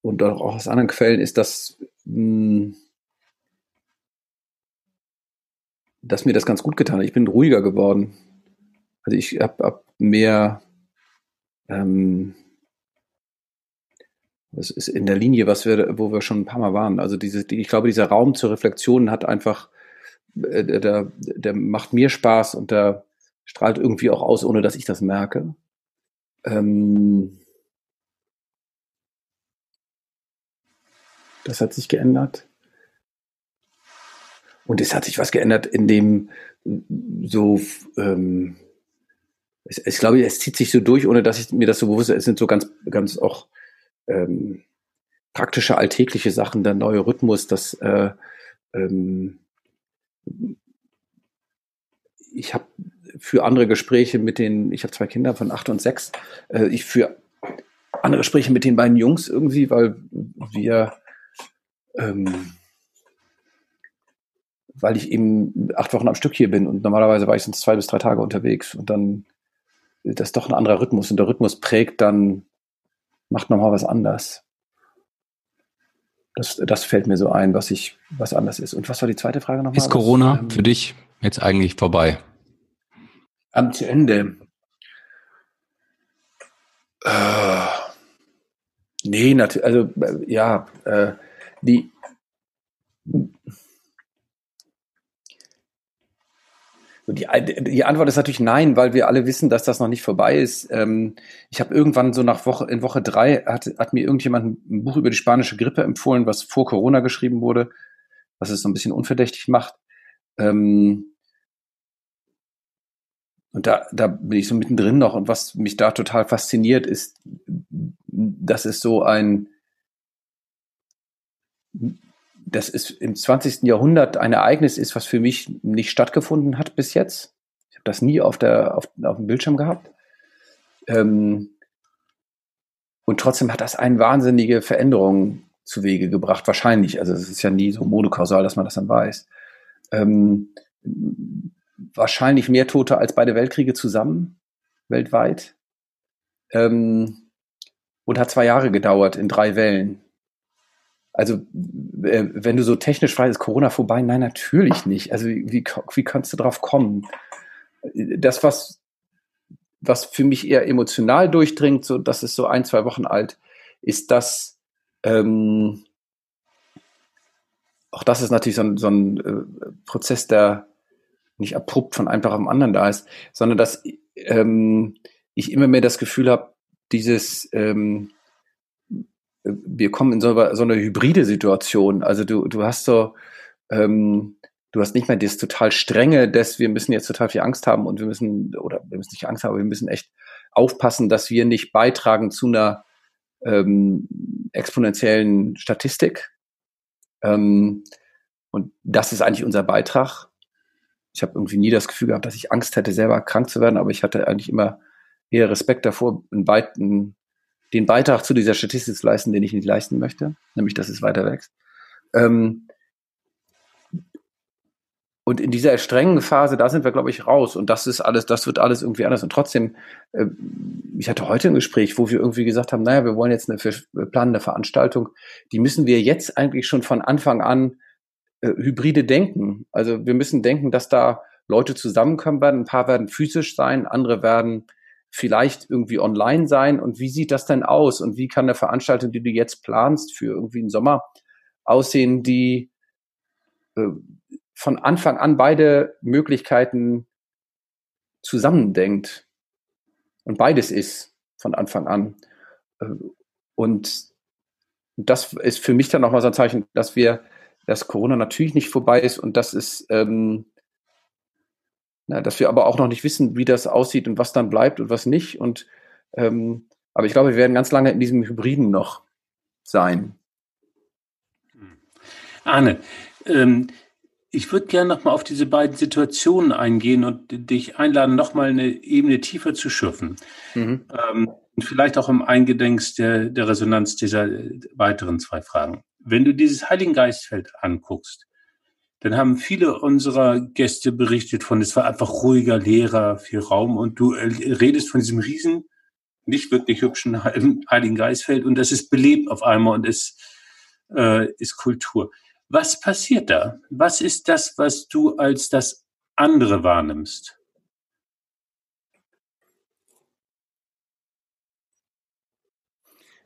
und auch aus anderen Quellen, ist, dass, mh, hm, dass mir das ganz gut getan hat. Ich bin ruhiger geworden. Also ich habe hab mehr, ähm, das ist in der Linie, was wir, wo wir schon ein paar Mal waren. Also diese, die, ich glaube, dieser Raum zur Reflexion hat einfach äh, der, der, macht mir Spaß und der strahlt irgendwie auch aus, ohne dass ich das merke. Ähm, das hat sich geändert. Und es hat sich was geändert, in dem so, ähm, es, ich glaube, es zieht sich so durch, ohne dass ich mir das so bewusst, es sind so ganz, ganz auch ähm, praktische alltägliche Sachen, der neue Rhythmus, das äh, ähm, ich habe für andere Gespräche mit den, ich habe zwei Kinder von acht und sechs, äh, ich für andere Gespräche mit den beiden Jungs irgendwie, weil wir, ähm, weil ich eben acht Wochen am Stück hier bin und normalerweise war ich sonst zwei bis drei Tage unterwegs und dann das ist doch ein anderer Rhythmus und der Rhythmus prägt dann, macht nochmal was anders. Das, das fällt mir so ein, was ich, was anders ist. Und was war die zweite Frage nochmal? Ist Corona was, ähm, für dich jetzt eigentlich vorbei? Am zu Ende. Äh, nee, natürlich, also äh, ja, äh, die Die, die Antwort ist natürlich nein, weil wir alle wissen, dass das noch nicht vorbei ist. Ähm, ich habe irgendwann so nach Woche, in Woche drei hat, hat mir irgendjemand ein Buch über die spanische Grippe empfohlen, was vor Corona geschrieben wurde, was es so ein bisschen unverdächtig macht. Ähm, und da, da bin ich so mittendrin noch. Und was mich da total fasziniert, ist, dass es so ein, das ist im 20. Jahrhundert ein Ereignis ist, was für mich nicht stattgefunden hat bis jetzt. Ich habe das nie auf, der, auf, auf dem Bildschirm gehabt. Ähm, und trotzdem hat das eine wahnsinnige Veränderung zu Wege gebracht, wahrscheinlich. Also es ist ja nie so monokausal, dass man das dann weiß. Ähm, wahrscheinlich mehr Tote als beide Weltkriege zusammen, weltweit. Ähm, und hat zwei Jahre gedauert in drei Wellen. Also, äh, wenn du so technisch fragst, ist Corona vorbei? Nein, natürlich nicht. Also, wie, wie kannst du drauf kommen? Das, was, was für mich eher emotional durchdringt, so, das ist so ein, zwei Wochen alt, ist das, ähm, auch das ist natürlich so ein, so ein äh, Prozess, der nicht abrupt von einem Tag auf den anderen da ist, sondern dass ähm, ich immer mehr das Gefühl habe, dieses ähm, wir kommen in so, so eine hybride Situation. Also du, du hast so, ähm, du hast nicht mehr das total strenge, dass wir müssen jetzt total viel Angst haben und wir müssen, oder wir müssen nicht Angst haben, aber wir müssen echt aufpassen, dass wir nicht beitragen zu einer ähm, exponentiellen Statistik. Ähm, und das ist eigentlich unser Beitrag. Ich habe irgendwie nie das Gefühl gehabt, dass ich Angst hätte, selber krank zu werden, aber ich hatte eigentlich immer eher Respekt davor, einen, einen den Beitrag zu dieser Statistik zu leisten, den ich nicht leisten möchte, nämlich dass es weiter wächst. Ähm, und in dieser strengen Phase, da sind wir, glaube ich, raus. Und das ist alles, das wird alles irgendwie anders. Und trotzdem, äh, ich hatte heute ein Gespräch, wo wir irgendwie gesagt haben, naja, wir wollen jetzt eine, wir planen eine Veranstaltung, die müssen wir jetzt eigentlich schon von Anfang an äh, hybride denken. Also wir müssen denken, dass da Leute zusammenkommen werden. Ein paar werden physisch sein, andere werden vielleicht irgendwie online sein und wie sieht das denn aus und wie kann eine Veranstaltung, die du jetzt planst für irgendwie einen Sommer aussehen, die äh, von Anfang an beide Möglichkeiten zusammendenkt und beides ist von Anfang an. Äh, und das ist für mich dann nochmal so ein Zeichen, dass wir, dass Corona natürlich nicht vorbei ist und das ist ähm, na, dass wir aber auch noch nicht wissen, wie das aussieht und was dann bleibt und was nicht. Und ähm, aber ich glaube, wir werden ganz lange in diesem Hybriden noch sein. Arne, ähm, ich würde gerne nochmal auf diese beiden Situationen eingehen und dich einladen, nochmal eine Ebene tiefer zu schürfen. Mhm. Ähm, und vielleicht auch im Eingedenks der, der Resonanz dieser weiteren zwei Fragen. Wenn du dieses Heiligen Geistfeld anguckst, dann haben viele unserer Gäste berichtet von, es war einfach ruhiger, leerer, viel Raum und du äh, redest von diesem riesen, nicht wirklich hübschen Heiligen Geistfeld und das ist belebt auf einmal und ist, äh, ist Kultur. Was passiert da? Was ist das, was du als das andere wahrnimmst?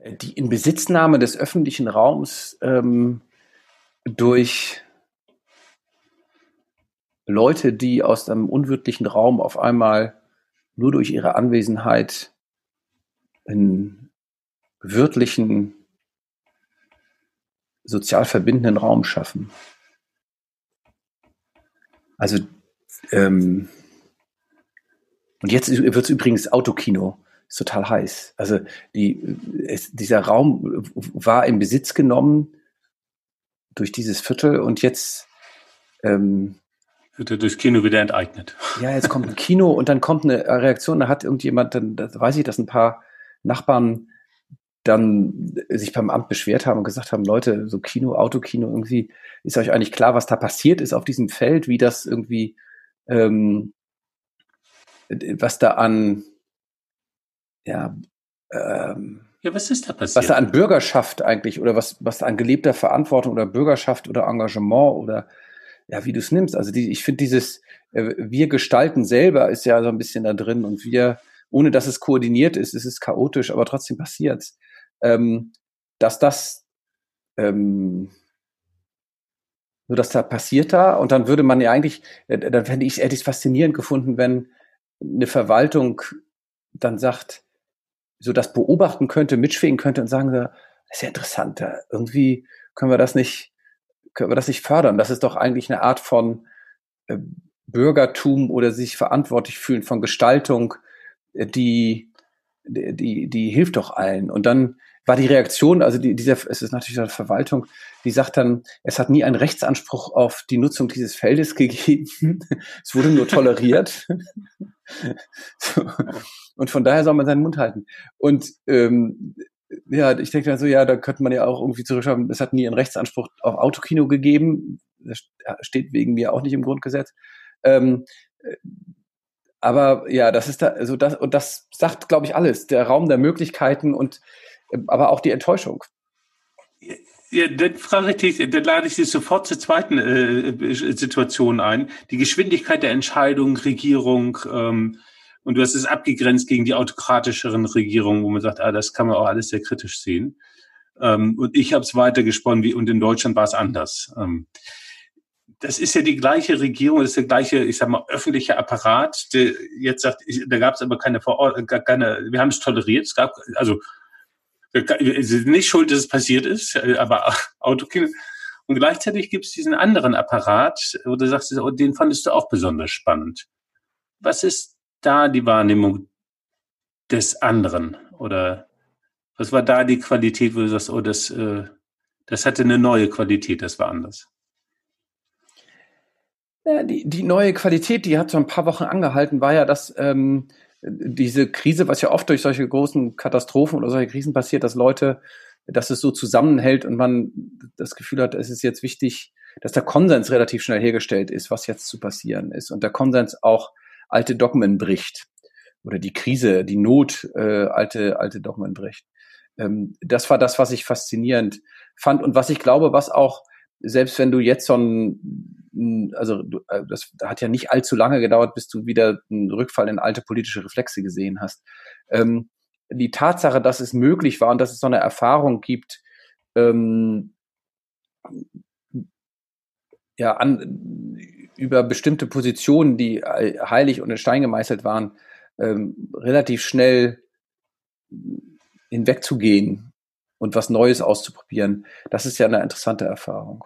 Die Inbesitznahme des öffentlichen Raums ähm, durch Leute, die aus einem unwirtlichen Raum auf einmal nur durch ihre Anwesenheit einen wirtlichen, sozial verbindenden Raum schaffen. Also, ähm, und jetzt wird es übrigens Autokino, ist total heiß. Also die, es, dieser Raum war in Besitz genommen durch dieses Viertel und jetzt ähm, wird er durchs Kino wieder enteignet. Ja, jetzt kommt ein Kino und dann kommt eine Reaktion, da hat irgendjemand, dann da weiß ich, dass ein paar Nachbarn dann sich beim Amt beschwert haben und gesagt haben, Leute, so Kino, Autokino, irgendwie ist euch eigentlich klar, was da passiert ist auf diesem Feld, wie das irgendwie, ähm, was da an, ja, ähm, ja, was ist da passiert? Was da an Bürgerschaft eigentlich oder was, was da an gelebter Verantwortung oder Bürgerschaft oder Engagement oder ja, wie du es nimmst. Also die, ich finde dieses, äh, wir gestalten selber ist ja so ein bisschen da drin und wir, ohne dass es koordiniert ist, ist es chaotisch, aber trotzdem passiert's ähm, dass das ähm, so dass da passiert da und dann würde man ja eigentlich, äh, dann fände ich hätte ich es faszinierend gefunden, wenn eine Verwaltung dann sagt, so das beobachten könnte, mitschwingen könnte und sagen, das ist ja interessant, irgendwie können wir das nicht, können wir das nicht fördern. Das ist doch eigentlich eine Art von äh, Bürgertum oder sich verantwortlich fühlen von Gestaltung, äh, die, die, die hilft doch allen. Und dann war die Reaktion, also die, dieser, es ist natürlich eine Verwaltung, die sagt dann, es hat nie einen Rechtsanspruch auf die Nutzung dieses Feldes gegeben. es wurde nur toleriert. so. Und von daher soll man seinen Mund halten. Und ähm, ja, ich denke dann so, ja, da könnte man ja auch irgendwie zurückschreiben, es hat nie einen Rechtsanspruch auf Autokino gegeben. Das steht wegen mir auch nicht im Grundgesetz. Ähm, aber ja, das ist da, also das, und das sagt, glaube ich, alles. Der Raum der Möglichkeiten und aber auch die Enttäuschung. Ja, dann frage ich dich, dann lade ich dich sofort zur zweiten äh, Situation ein. Die Geschwindigkeit der Entscheidung, Regierung, ähm, und du hast es abgegrenzt gegen die autokratischeren Regierungen, wo man sagt, ah, das kann man auch alles sehr kritisch sehen. Ähm, und ich habe es weitergesponnen, wie und in Deutschland war es anders. Ähm, das ist ja die gleiche Regierung, das ist der gleiche, ich sag mal, öffentliche Apparat, der jetzt sagt, ich, da gab es aber keine, keine, wir haben es toleriert. Es gab also es ist nicht schuld, dass es passiert ist, aber Autokino. Und gleichzeitig gibt es diesen anderen Apparat, wo du sagst, oh, den fandest du auch besonders spannend. Was ist da die Wahrnehmung des anderen? Oder was war da die Qualität, wo du sagst, oh, das, äh, das hatte eine neue Qualität, das war anders? Ja, die, die neue Qualität, die hat so ein paar Wochen angehalten, war ja, dass ähm, diese Krise, was ja oft durch solche großen Katastrophen oder solche Krisen passiert, dass Leute, dass es so zusammenhält und man das Gefühl hat, es ist jetzt wichtig, dass der Konsens relativ schnell hergestellt ist, was jetzt zu passieren ist und der Konsens auch alte Dogmen bricht oder die Krise, die Not äh, alte alte Dogmen bricht. Ähm, das war das, was ich faszinierend fand und was ich glaube, was auch selbst wenn du jetzt so ein also äh, das hat ja nicht allzu lange gedauert, bis du wieder einen Rückfall in alte politische Reflexe gesehen hast. Ähm, die Tatsache, dass es möglich war und dass es so eine Erfahrung gibt, ähm, ja, an, über bestimmte Positionen, die heilig und in Stein gemeißelt waren, ähm, relativ schnell hinwegzugehen und was Neues auszuprobieren. Das ist ja eine interessante Erfahrung.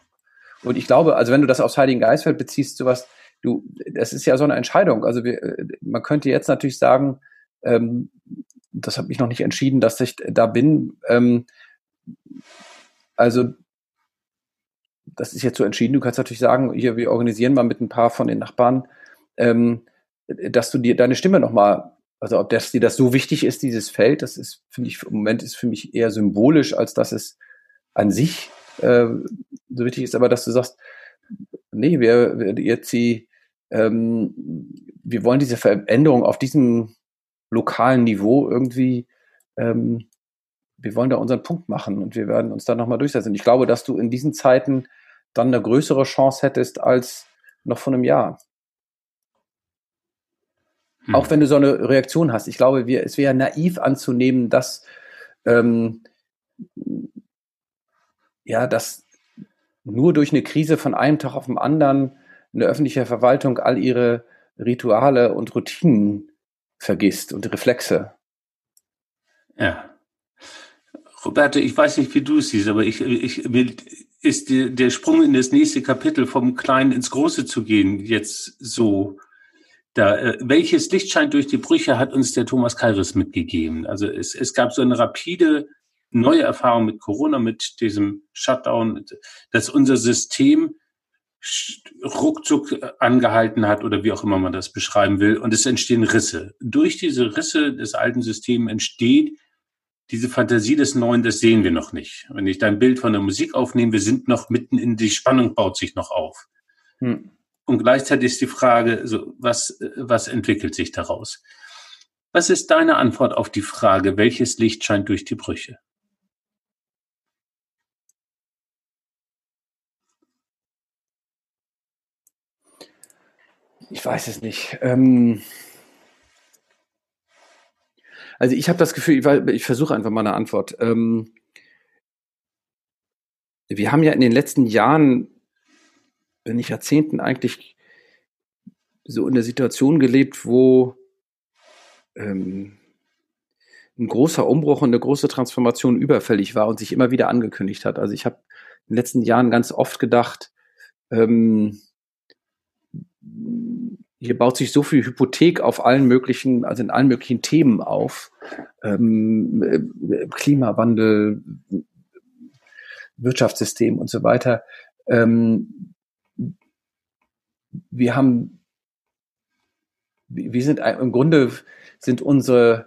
Und ich glaube, also wenn du das aufs Heiligen Geistfeld beziehst, sowas, du, das ist ja so eine Entscheidung. Also wir, man könnte jetzt natürlich sagen, ähm, das habe ich noch nicht entschieden, dass ich da bin. Ähm, also das ist jetzt so entschieden. Du kannst natürlich sagen, hier, wir organisieren mal mit ein paar von den Nachbarn, ähm, dass du dir deine Stimme nochmal, also ob das dir das so wichtig ist, dieses Feld, das ist, finde ich, im Moment ist für mich eher symbolisch, als dass es an sich äh, so wichtig ist, aber dass du sagst, nee, wir, wir jetzt die, ähm, wir wollen diese Veränderung auf diesem lokalen Niveau irgendwie, ähm, wir wollen da unseren Punkt machen und wir werden uns da nochmal durchsetzen. Ich glaube, dass du in diesen Zeiten dann eine größere Chance hättest als noch vor einem Jahr. Hm. Auch wenn du so eine Reaktion hast. Ich glaube, wir, es wäre naiv anzunehmen, dass ähm, ja, dass nur durch eine Krise von einem Tag auf den anderen eine öffentliche Verwaltung all ihre Rituale und Routinen vergisst und Reflexe. Ja. Roberto, ich weiß nicht, wie du es siehst, aber ich, ich will, ist die, der Sprung in das nächste Kapitel vom Kleinen ins Große zu gehen jetzt so? Da, äh, welches Licht scheint durch die Brüche hat uns der Thomas Kairis mitgegeben? Also es, es gab so eine rapide neue Erfahrung mit Corona, mit diesem Shutdown, dass unser System ruckzuck angehalten hat oder wie auch immer man das beschreiben will. Und es entstehen Risse. Durch diese Risse des alten Systems entsteht diese Fantasie des Neuen, das sehen wir noch nicht. Wenn ich dein Bild von der Musik aufnehme, wir sind noch mitten in die Spannung baut sich noch auf. Hm. Und gleichzeitig ist die Frage, so, was, was entwickelt sich daraus? Was ist deine Antwort auf die Frage, welches Licht scheint durch die Brüche? Ich weiß es nicht. Ähm also ich habe das Gefühl, ich, ich versuche einfach mal eine Antwort. Ähm wir haben ja in den letzten Jahren, wenn nicht Jahrzehnten eigentlich so in der Situation gelebt, wo ähm, ein großer Umbruch und eine große Transformation überfällig war und sich immer wieder angekündigt hat. Also ich habe in den letzten Jahren ganz oft gedacht, ähm, hier baut sich so viel Hypothek auf allen möglichen, also in allen möglichen Themen auf. Ähm, äh, Klimawandel, Wirtschaftssystem und so weiter. Ähm, wir haben, wir sind im Grunde sind unsere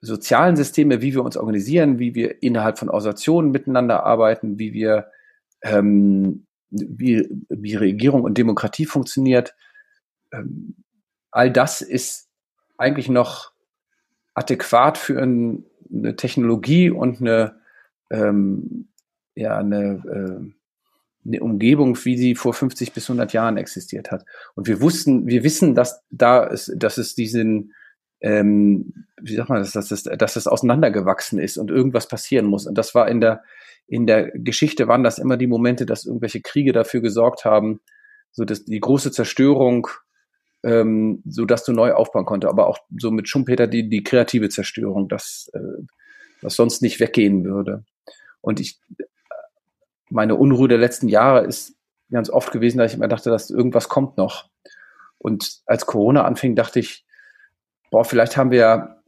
sozialen Systeme, wie wir uns organisieren, wie wir innerhalb von Organisationen miteinander arbeiten, wie wir ähm, wie, wie Regierung und Demokratie funktioniert, ähm, all das ist eigentlich noch adäquat für ein, eine Technologie und eine, ähm, ja, eine, äh, eine Umgebung, wie sie vor 50 bis 100 Jahren existiert hat. Und wir wussten, wir wissen, dass da ist, dass es diesen, ähm, wie sagt man das, dass dass es auseinandergewachsen ist und irgendwas passieren muss. Und das war in der, in der Geschichte waren das immer die Momente, dass irgendwelche Kriege dafür gesorgt haben, so dass die große Zerstörung ähm, so dass du neu aufbauen konnte. Aber auch so mit Schumpeter die, die kreative Zerstörung, das, äh, was sonst nicht weggehen würde. Und ich, meine Unruhe der letzten Jahre ist ganz oft gewesen, dass ich immer dachte, dass irgendwas kommt noch. Und als Corona anfing, dachte ich, boah, vielleicht haben wir ja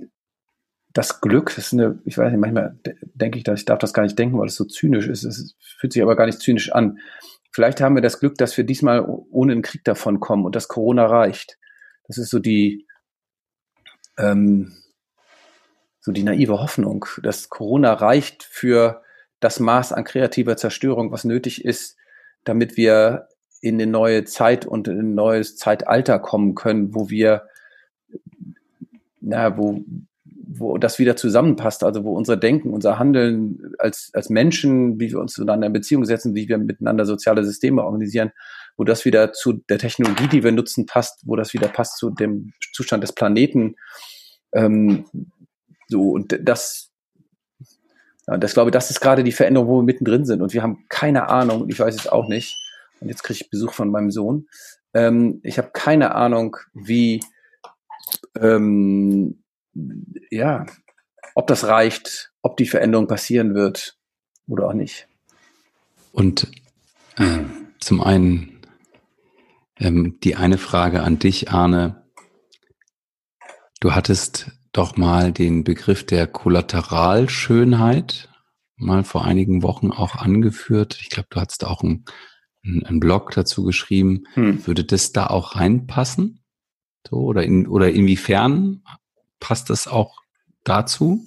das Glück, das ist eine, ich weiß nicht, manchmal denke ich, dass ich darf das gar nicht denken, weil es so zynisch ist. Es fühlt sich aber gar nicht zynisch an. Vielleicht haben wir das Glück, dass wir diesmal ohne einen Krieg davon kommen und dass Corona reicht. Das ist so die, ähm, so die naive Hoffnung, dass Corona reicht für das Maß an kreativer Zerstörung, was nötig ist, damit wir in eine neue Zeit und in ein neues Zeitalter kommen können, wo wir, na, wo, wo das wieder zusammenpasst, also wo unser Denken, unser Handeln als, als Menschen, wie wir uns zueinander in Beziehung setzen, wie wir miteinander soziale Systeme organisieren, wo das wieder zu der Technologie, die wir nutzen, passt, wo das wieder passt zu dem Zustand des Planeten. Ähm, so, und das, ja, das glaube das ist gerade die Veränderung, wo wir mittendrin sind. Und wir haben keine Ahnung, ich weiß es auch nicht. Und jetzt kriege ich Besuch von meinem Sohn. Ähm, ich habe keine Ahnung, wie ähm, ja, ob das reicht, ob die Veränderung passieren wird oder auch nicht. Und äh, zum einen ähm, die eine Frage an dich, Arne. Du hattest doch mal den Begriff der Kollateralschönheit mal vor einigen Wochen auch angeführt. Ich glaube, du hattest auch einen, einen Blog dazu geschrieben. Hm. Würde das da auch reinpassen? So, oder, in, oder inwiefern passt das auch dazu?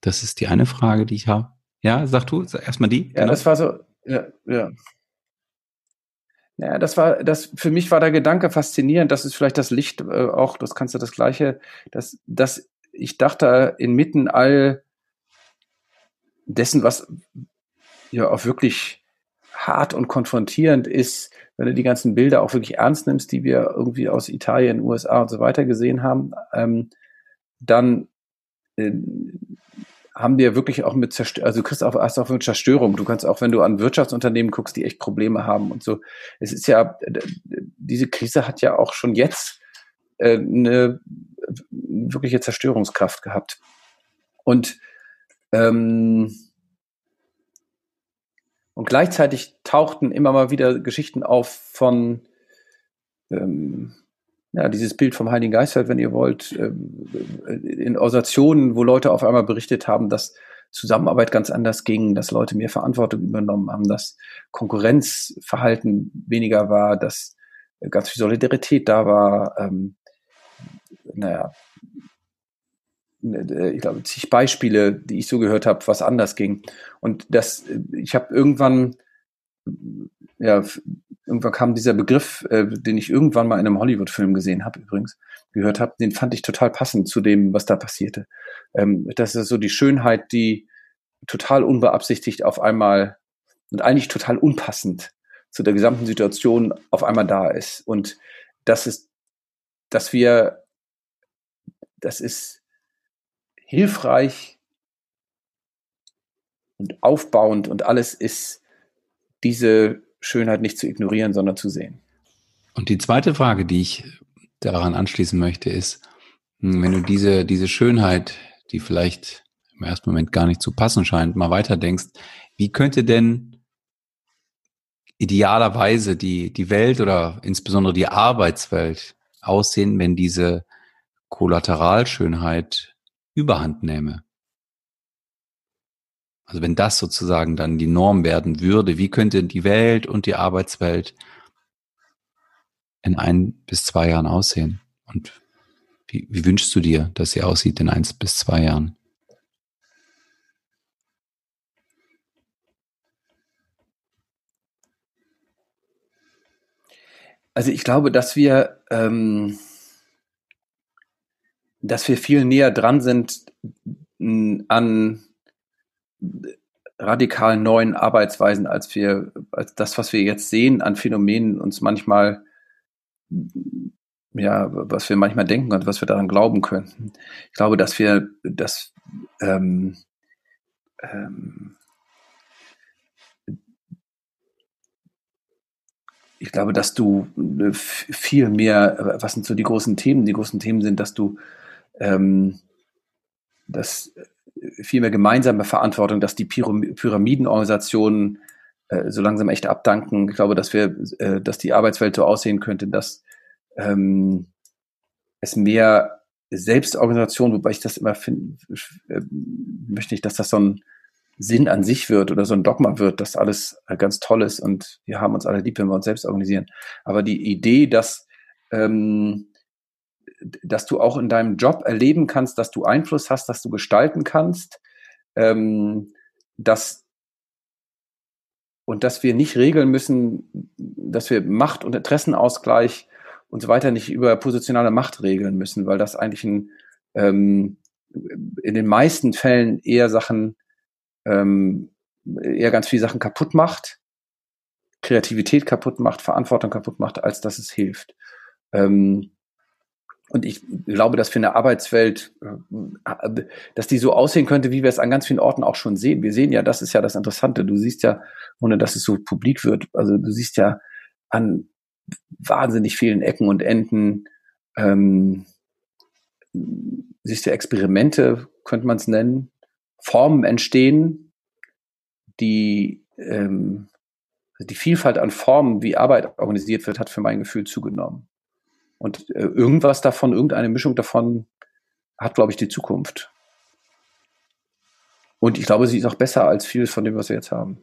Das ist die eine Frage, die ich habe. Ja, sag du, erstmal die. Ja, genau. das war so, ja, ja. Ja, das war, das, für mich war der Gedanke faszinierend, das ist vielleicht das Licht äh, auch, das kannst du das Gleiche, dass, dass ich dachte, inmitten all dessen, was ja auch wirklich hart und konfrontierend ist, wenn du die ganzen Bilder auch wirklich ernst nimmst, die wir irgendwie aus Italien, USA und so weiter gesehen haben, ähm, dann äh, haben wir wirklich auch mit Zerstörung, also du kriegst auch, hast auch mit Zerstörung. Du kannst auch, wenn du an Wirtschaftsunternehmen guckst, die echt Probleme haben und so. Es ist ja, diese Krise hat ja auch schon jetzt äh, eine wirkliche Zerstörungskraft gehabt. Und ähm, und gleichzeitig tauchten immer mal wieder Geschichten auf von ähm, ja, dieses Bild vom Heiligen Geist, halt, wenn ihr wollt, ähm, in Organisationen, wo Leute auf einmal berichtet haben, dass Zusammenarbeit ganz anders ging, dass Leute mehr Verantwortung übernommen haben, dass Konkurrenzverhalten weniger war, dass ganz viel Solidarität da war. Ähm, naja, ich glaube, zig Beispiele, die ich so gehört habe, was anders ging. Und das, ich habe irgendwann, ja, irgendwann kam dieser Begriff, äh, den ich irgendwann mal in einem Hollywood-Film gesehen habe, übrigens, gehört habe, den fand ich total passend zu dem, was da passierte. Ähm, das ist so die Schönheit, die total unbeabsichtigt auf einmal und eigentlich total unpassend zu der gesamten Situation auf einmal da ist. Und das ist, dass wir, das ist hilfreich und aufbauend und alles ist diese Schönheit nicht zu ignorieren, sondern zu sehen. Und die zweite Frage, die ich daran anschließen möchte, ist, hm, wenn du diese, diese Schönheit, die vielleicht im ersten Moment gar nicht zu passen scheint, mal weiter denkst, wie könnte denn idealerweise die, die Welt oder insbesondere die Arbeitswelt aussehen, wenn diese Kollateralschönheit überhand nähme? Also wenn das sozusagen dann die Norm werden würde, wie könnte die Welt und die Arbeitswelt in ein bis zwei Jahren aussehen? Und wie, wie wünschst du dir, dass sie aussieht in eins bis zwei Jahren? Also ich glaube, dass wir, ähm, dass wir viel näher dran sind an radikal neuen Arbeitsweisen, als wir, als das, was wir jetzt sehen an Phänomenen, uns manchmal ja, was wir manchmal denken und was wir daran glauben könnten. Ich glaube, dass wir, dass ähm, ähm, ich glaube, dass du äh, viel mehr, was sind so die großen Themen? Die großen Themen sind, dass du ähm, dass viel mehr gemeinsame Verantwortung, dass die Pyramidenorganisationen äh, so langsam echt abdanken. Ich glaube, dass wir, äh, dass die Arbeitswelt so aussehen könnte, dass ähm, es mehr Selbstorganisation, wobei ich das immer finde, äh, möchte nicht, dass das so ein Sinn an sich wird oder so ein Dogma wird, dass alles äh, ganz toll ist und wir haben uns alle lieb, wenn wir uns selbst organisieren. Aber die Idee, dass, ähm, dass du auch in deinem Job erleben kannst, dass du Einfluss hast, dass du gestalten kannst, ähm, dass und dass wir nicht regeln müssen, dass wir Macht- und Interessenausgleich und so weiter nicht über positionale Macht regeln müssen, weil das eigentlich ein, ähm, in den meisten Fällen eher Sachen, ähm, eher ganz viele Sachen kaputt macht, Kreativität kaputt macht, Verantwortung kaputt macht, als dass es hilft. Ähm, und ich glaube, dass für eine Arbeitswelt, äh, dass die so aussehen könnte, wie wir es an ganz vielen Orten auch schon sehen. Wir sehen ja, das ist ja das Interessante. Du siehst ja, ohne dass es so publik wird, also du siehst ja an wahnsinnig vielen Ecken und Enden. Ähm, siehst du Experimente, könnte man es nennen, Formen entstehen, die ähm, die Vielfalt an Formen, wie Arbeit organisiert wird, hat für mein Gefühl zugenommen. Und äh, irgendwas davon, irgendeine Mischung davon hat, glaube ich, die Zukunft. Und ich glaube, sie ist auch besser als vieles von dem, was wir jetzt haben.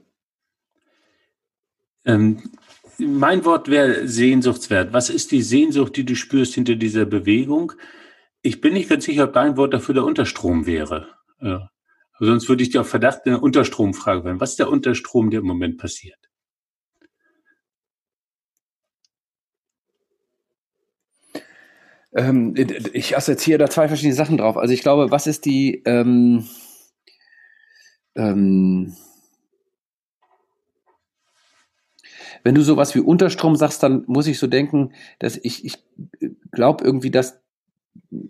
Ähm, mein Wort wäre sehnsuchtswert. Was ist die Sehnsucht, die du spürst hinter dieser Bewegung? Ich bin nicht ganz sicher, ob dein Wort dafür der Unterstrom wäre. Ja. Sonst würde ich dir auf Verdacht eine Unterstromfrage werden. Was ist der Unterstrom, der im Moment passiert? Ähm, ich assoziiere da zwei verschiedene Sachen drauf. Also ich glaube, was ist die ähm, ähm, wenn du sowas wie Unterstrom sagst, dann muss ich so denken, dass ich, ich glaube irgendwie, dass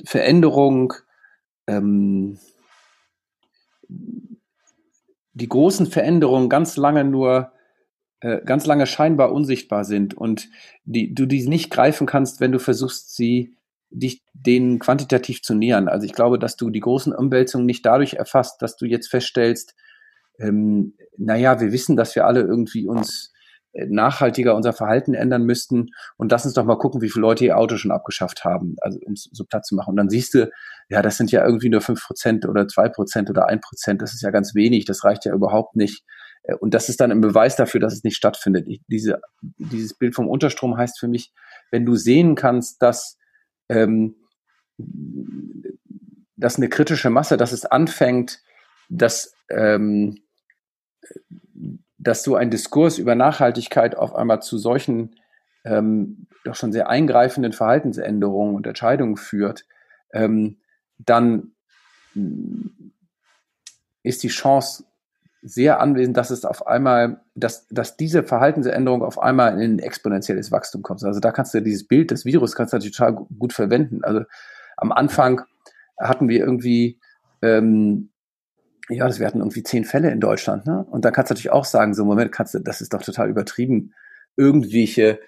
Veränderung, ähm, die großen Veränderungen ganz lange nur, äh, ganz lange scheinbar unsichtbar sind und die, du die nicht greifen kannst, wenn du versuchst, sie dich denen quantitativ zu nähern. Also ich glaube, dass du die großen Umwälzungen nicht dadurch erfasst, dass du jetzt feststellst, ähm, naja, wir wissen, dass wir alle irgendwie uns nachhaltiger unser Verhalten ändern müssten und lass uns doch mal gucken, wie viele Leute ihr Auto schon abgeschafft haben, also um so Platz zu machen. Und dann siehst du, ja, das sind ja irgendwie nur fünf Prozent oder zwei Prozent oder ein Prozent. Das ist ja ganz wenig. Das reicht ja überhaupt nicht. Äh, und das ist dann ein Beweis dafür, dass es nicht stattfindet. Ich, diese, dieses Bild vom Unterstrom heißt für mich, wenn du sehen kannst, dass, ähm, dass eine kritische Masse, dass es anfängt, dass, ähm, dass so ein Diskurs über Nachhaltigkeit auf einmal zu solchen ähm, doch schon sehr eingreifenden Verhaltensänderungen und Entscheidungen führt, ähm, dann ist die Chance sehr anwesend, dass es auf einmal, dass, dass diese Verhaltensänderung auf einmal in ein exponentielles Wachstum kommt. Also da kannst du dieses Bild des Virus kannst du natürlich total gut verwenden. Also am Anfang hatten wir irgendwie, ähm, ja, wir hatten irgendwie zehn Fälle in Deutschland, ne? Und da kannst du natürlich auch sagen, so Moment, kannst du, das ist doch total übertrieben, irgendwelche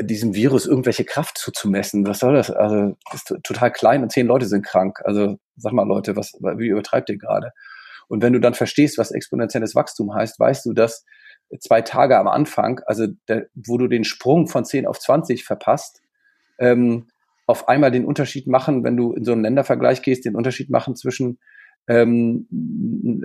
diesem Virus irgendwelche Kraft zuzumessen. Was soll das? Also das ist total klein und zehn Leute sind krank. Also sag mal Leute, was, wie übertreibt ihr gerade? Und wenn du dann verstehst, was exponentielles Wachstum heißt, weißt du, dass zwei Tage am Anfang, also der, wo du den Sprung von 10 auf 20 verpasst, ähm, auf einmal den Unterschied machen, wenn du in so einen Ländervergleich gehst, den Unterschied machen zwischen ähm,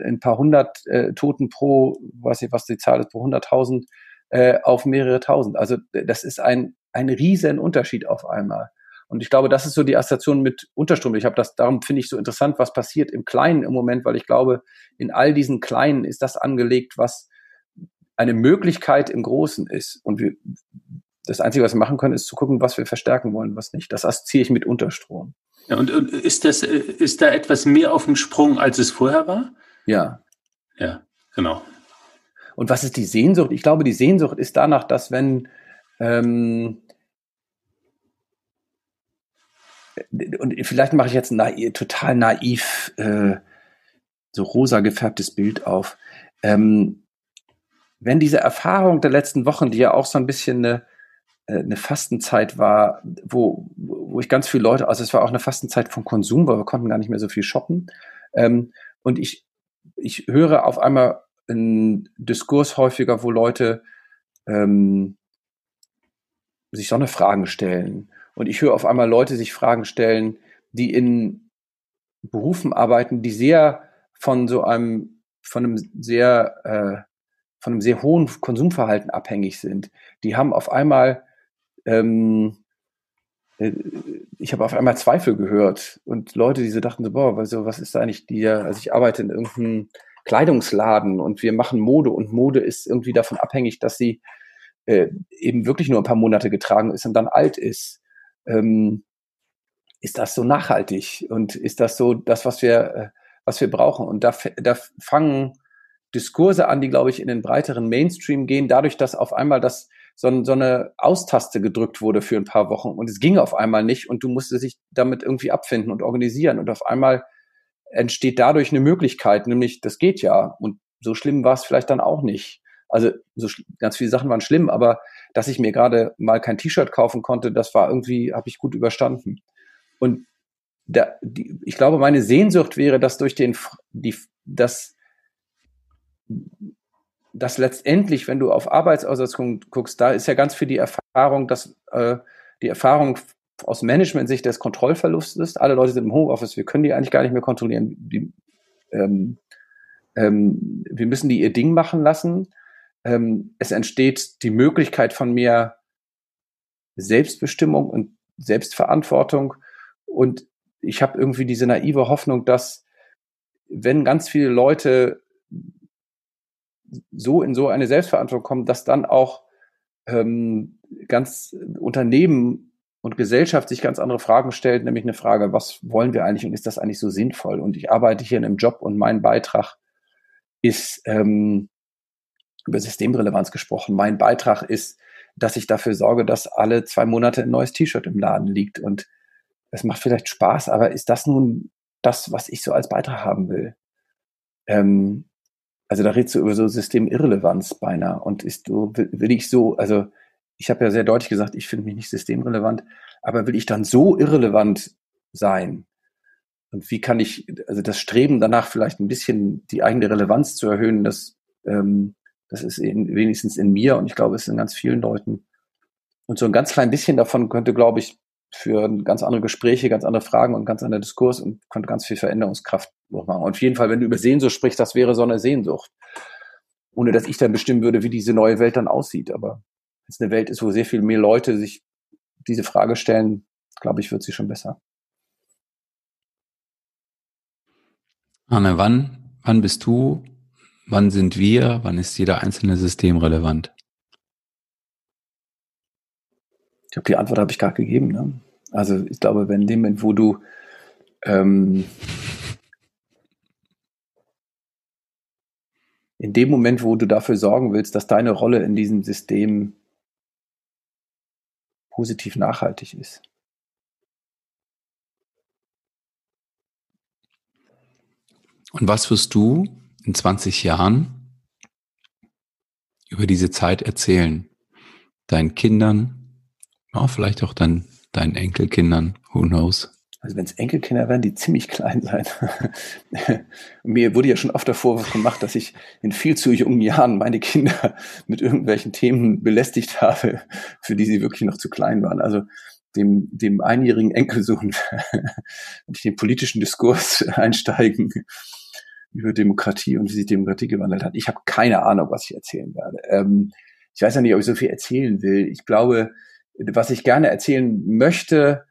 ein paar hundert äh, Toten pro, weiß ich was die Zahl ist, pro hunderttausend äh, auf mehrere tausend. Also das ist ein, ein riesen Unterschied auf einmal. Und ich glaube, das ist so die Assoziation mit Unterstrom. Ich habe das, darum finde ich so interessant, was passiert im Kleinen im Moment, weil ich glaube, in all diesen Kleinen ist das angelegt, was eine Möglichkeit im Großen ist. Und wir, das Einzige, was wir machen können, ist zu gucken, was wir verstärken wollen, was nicht. Das assoziiere ich mit Unterstrom. Ja, und, und ist das, ist da etwas mehr auf dem Sprung, als es vorher war? Ja. Ja, genau. Und was ist die Sehnsucht? Ich glaube, die Sehnsucht ist danach, dass wenn ähm, und vielleicht mache ich jetzt ein total naiv, äh, so rosa gefärbtes Bild auf. Ähm, wenn diese Erfahrung der letzten Wochen, die ja auch so ein bisschen eine, äh, eine Fastenzeit war, wo, wo ich ganz viele Leute, also es war auch eine Fastenzeit vom Konsum, weil wir konnten gar nicht mehr so viel shoppen. Ähm, und ich, ich höre auf einmal einen Diskurs häufiger, wo Leute ähm, sich so eine Fragen stellen und ich höre auf einmal Leute sich Fragen stellen, die in Berufen arbeiten, die sehr von so einem, von einem sehr, äh, von einem sehr hohen Konsumverhalten abhängig sind. Die haben auf einmal, ähm, äh, ich habe auf einmal Zweifel gehört und Leute, die so dachten so, boah, also was ist da eigentlich die, also ich arbeite in irgendeinem Kleidungsladen und wir machen Mode und Mode ist irgendwie davon abhängig, dass sie äh, eben wirklich nur ein paar Monate getragen ist und dann alt ist ähm, ist das so nachhaltig und ist das so das, was wir, äh, was wir brauchen? Und da, da fangen Diskurse an, die, glaube ich, in den breiteren Mainstream gehen, dadurch, dass auf einmal das so, so eine Austaste gedrückt wurde für ein paar Wochen und es ging auf einmal nicht und du musstest dich damit irgendwie abfinden und organisieren und auf einmal entsteht dadurch eine Möglichkeit, nämlich das geht ja und so schlimm war es vielleicht dann auch nicht. Also so ganz viele Sachen waren schlimm, aber dass ich mir gerade mal kein T-Shirt kaufen konnte, das war irgendwie, habe ich gut überstanden. Und da, die, ich glaube, meine Sehnsucht wäre, dass durch den, die, dass, dass letztendlich, wenn du auf Arbeitsaussetzungen guckst, da ist ja ganz viel die Erfahrung, dass äh, die Erfahrung aus Management-Sicht des Kontrollverlusts ist. Alle Leute sind im Homeoffice, wir können die eigentlich gar nicht mehr kontrollieren. Die, ähm, ähm, wir müssen die ihr Ding machen lassen ähm, es entsteht die Möglichkeit von mehr Selbstbestimmung und Selbstverantwortung. Und ich habe irgendwie diese naive Hoffnung, dass wenn ganz viele Leute so in so eine Selbstverantwortung kommen, dass dann auch ähm, ganz Unternehmen und Gesellschaft sich ganz andere Fragen stellt, nämlich eine Frage, was wollen wir eigentlich und ist das eigentlich so sinnvoll? Und ich arbeite hier in einem Job und mein Beitrag ist ähm, über Systemrelevanz gesprochen. Mein Beitrag ist, dass ich dafür sorge, dass alle zwei Monate ein neues T-Shirt im Laden liegt. Und es macht vielleicht Spaß, aber ist das nun das, was ich so als Beitrag haben will? Ähm, also da redest du über so Systemirrelevanz beinahe. Und ist du, will, will ich so, also ich habe ja sehr deutlich gesagt, ich finde mich nicht systemrelevant, aber will ich dann so irrelevant sein? Und wie kann ich, also das Streben danach vielleicht ein bisschen die eigene Relevanz zu erhöhen, das ähm, Das ist in, wenigstens in mir und ich glaube, es ist in ganz vielen Leuten. Und so ein ganz klein bisschen davon könnte, glaube ich, für ganz andere Gespräche, ganz andere Fragen und ganz anderer Diskurs und könnte ganz viel Veränderungskraft machen. Und auf jeden Fall, wenn du über Sehnsucht sprichst, das wäre so eine Sehnsucht. Ohne dass ich dann bestimmen würde, wie diese neue Welt dann aussieht. Aber wenn es eine Welt ist, wo sehr viel mehr Leute sich diese Frage stellen, glaube ich, wird sie schon besser. Anne, wann, wann bist du, wann sind wir, wann ist jeder einzelne System relevant? Ich glaube, die Antwort habe ich gerade gegeben. Ne? Also ich glaube, wenn in dem Moment, wo du ähm, in dem Moment, wo du dafür sorgen willst, dass deine Rolle in diesem System positiv nachhaltig ist. Und was wirst du in 20 Jahren über diese Zeit erzählen? Deinen Kindern, ja, vielleicht auch dann deinen Enkelkindern, who knows? Also wenn es Enkelkinder werden, die ziemlich klein sein. Mir wurde ja schon oft der Vorwurf gemacht, dass ich in viel zu jungen Jahren meine Kinder mit irgendwelchen Themen belästigt habe, für die sie wirklich noch zu klein waren. Also dem, dem einjährigen Enkelsohn, wenn ich den politischen Diskurs einsteigen über Demokratie und wie sich Demokratie gewandelt hat. Ich habe keine Ahnung, was ich erzählen werde. Ähm, ich weiß ja nicht, ob ich so viel erzählen will. Ich glaube, was ich gerne erzählen möchte,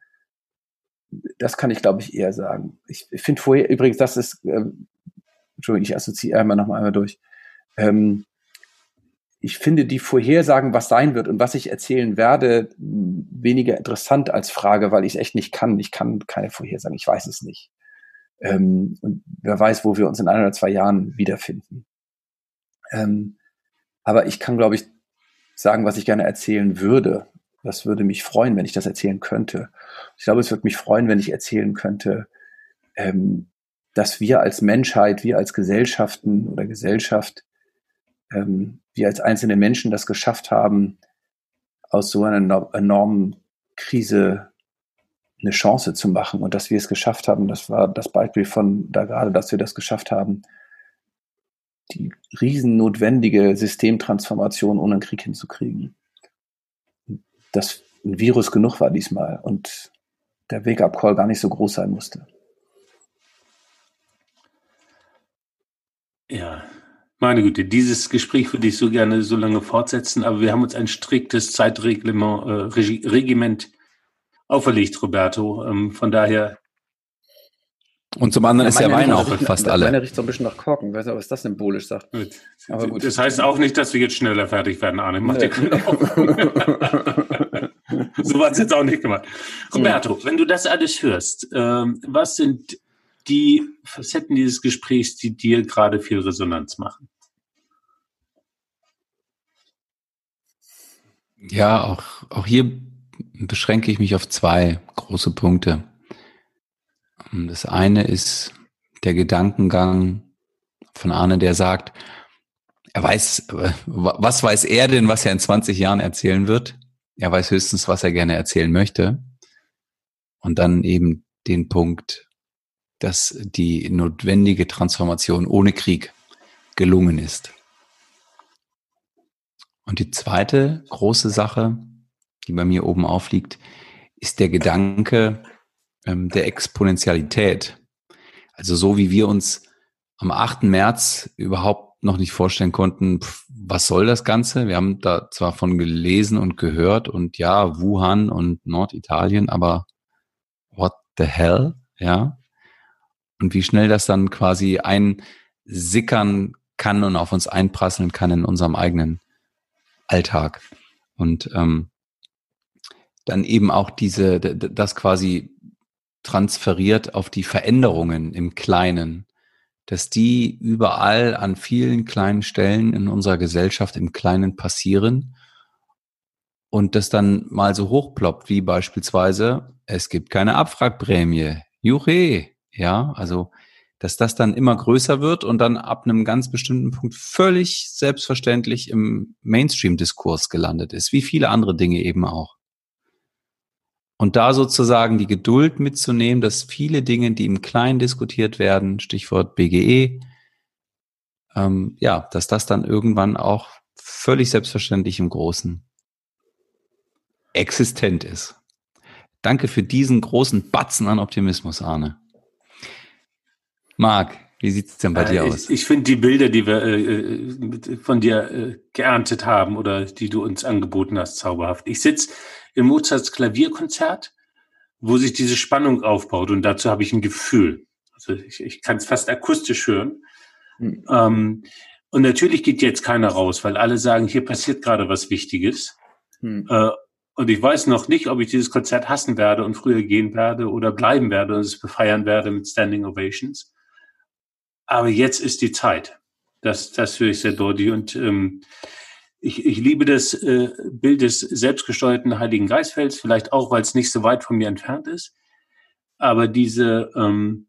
das kann ich, glaube ich, eher sagen. Ich finde vorher, übrigens, das ist, ähm, Entschuldigung, ich assoziiere einmal noch mal einmal durch. Ähm, ich finde die Vorhersagen, was sein wird und was ich erzählen werde, weniger interessant als Frage, weil ich es echt nicht kann. Ich kann keine Vorhersagen, ich weiß es nicht. Ähm, und wer weiß, wo wir uns in ein oder zwei Jahren wiederfinden. Ähm, aber ich kann, glaube ich, sagen, was ich gerne erzählen würde. Das würde mich freuen, wenn ich das erzählen könnte. Ich glaube, es würde mich freuen, wenn ich erzählen könnte, ähm, dass wir als Menschheit, wir als Gesellschaften oder Gesellschaft, ähm, wir als einzelne Menschen das geschafft haben, aus so einer enormen Krise eine Chance zu machen. Und dass wir es geschafft haben, das war das Beispiel von da gerade, dass wir das geschafft haben, die riesen notwendige Systemtransformation ohne Krieg hinzukriegen. Dass ein Virus genug war diesmal und der Wake-up-Call gar nicht so groß sein musste. Ja, meine Güte, dieses Gespräch würde ich so gerne so lange fortsetzen, aber wir haben uns ein striktes Zeitreglement, äh, Regiment auferlegt, Roberto. Ähm, von daher. Und zum anderen ja, ist ja Wein auch fast alle. Meine riecht so ein bisschen nach Korken. Ich weiß nicht, was das symbolisch sagt. Gut. Aber gut. Das heißt auch nicht, dass wir jetzt schneller fertig werden, Arne. Mach nee. dir so war es jetzt auch nicht gemacht. Roberto, wenn du das alles hörst, ähm, was sind die Facetten dieses Gesprächs, die dir gerade viel Resonanz machen? Ja, auch, auch hier beschränke ich mich auf zwei große Punkte. Das eine ist der Gedankengang von Arne, der sagt, er weiß, was weiß er denn, was er in 20 Jahren erzählen wird? Er weiß höchstens, was er gerne erzählen möchte. Und dann eben den Punkt, dass die notwendige Transformation ohne Krieg gelungen ist. Und die zweite große Sache, die bei mir oben aufliegt, ist der Gedanke ähm, der Exponentialität. Also so wie wir uns am 8. März überhaupt noch nicht vorstellen konnten, was soll das Ganze? Wir haben da zwar von gelesen und gehört und ja, Wuhan und Norditalien, aber what the hell? Ja. Und wie schnell das dann quasi einsickern kann und auf uns einprasseln kann in unserem eigenen Alltag. Und ähm, dann eben auch diese, das quasi transferiert auf die Veränderungen im Kleinen dass die überall an vielen kleinen Stellen in unserer Gesellschaft im Kleinen passieren und das dann mal so hochploppt, wie beispielsweise, es gibt keine Abfragprämie. Juche! Ja, also, dass das dann immer größer wird und dann ab einem ganz bestimmten Punkt völlig selbstverständlich im Mainstream-Diskurs gelandet ist, wie viele andere Dinge eben auch. Und da sozusagen die Geduld mitzunehmen, dass viele Dinge, die im Kleinen diskutiert werden, Stichwort BGE, ähm, ja, dass das dann irgendwann auch völlig selbstverständlich im Großen existent ist. Danke für diesen großen Batzen an Optimismus, Arne. Marc, wie sieht es denn bei äh, dir aus? Ich, ich finde die Bilder, die wir äh, äh, von dir äh, geerntet haben oder die du uns angeboten hast, zauberhaft. Ich sitze im Mozarts Klavierkonzert, wo sich diese Spannung aufbaut und dazu habe ich ein Gefühl. Also ich, ich kann es fast akustisch hören. Mhm. Ähm, und natürlich geht jetzt keiner raus, weil alle sagen, hier passiert gerade was Wichtiges. Mhm. Äh, und ich weiß noch nicht, ob ich dieses Konzert hassen werde und früher gehen werde oder bleiben werde und es befeiern werde mit Standing Ovations. Aber jetzt ist die Zeit. Das, das höre ich sehr deutlich. Und ähm, ich, ich liebe das äh, Bild des selbstgesteuerten Heiligen Geistfelds, vielleicht auch, weil es nicht so weit von mir entfernt ist. Aber diese ähm,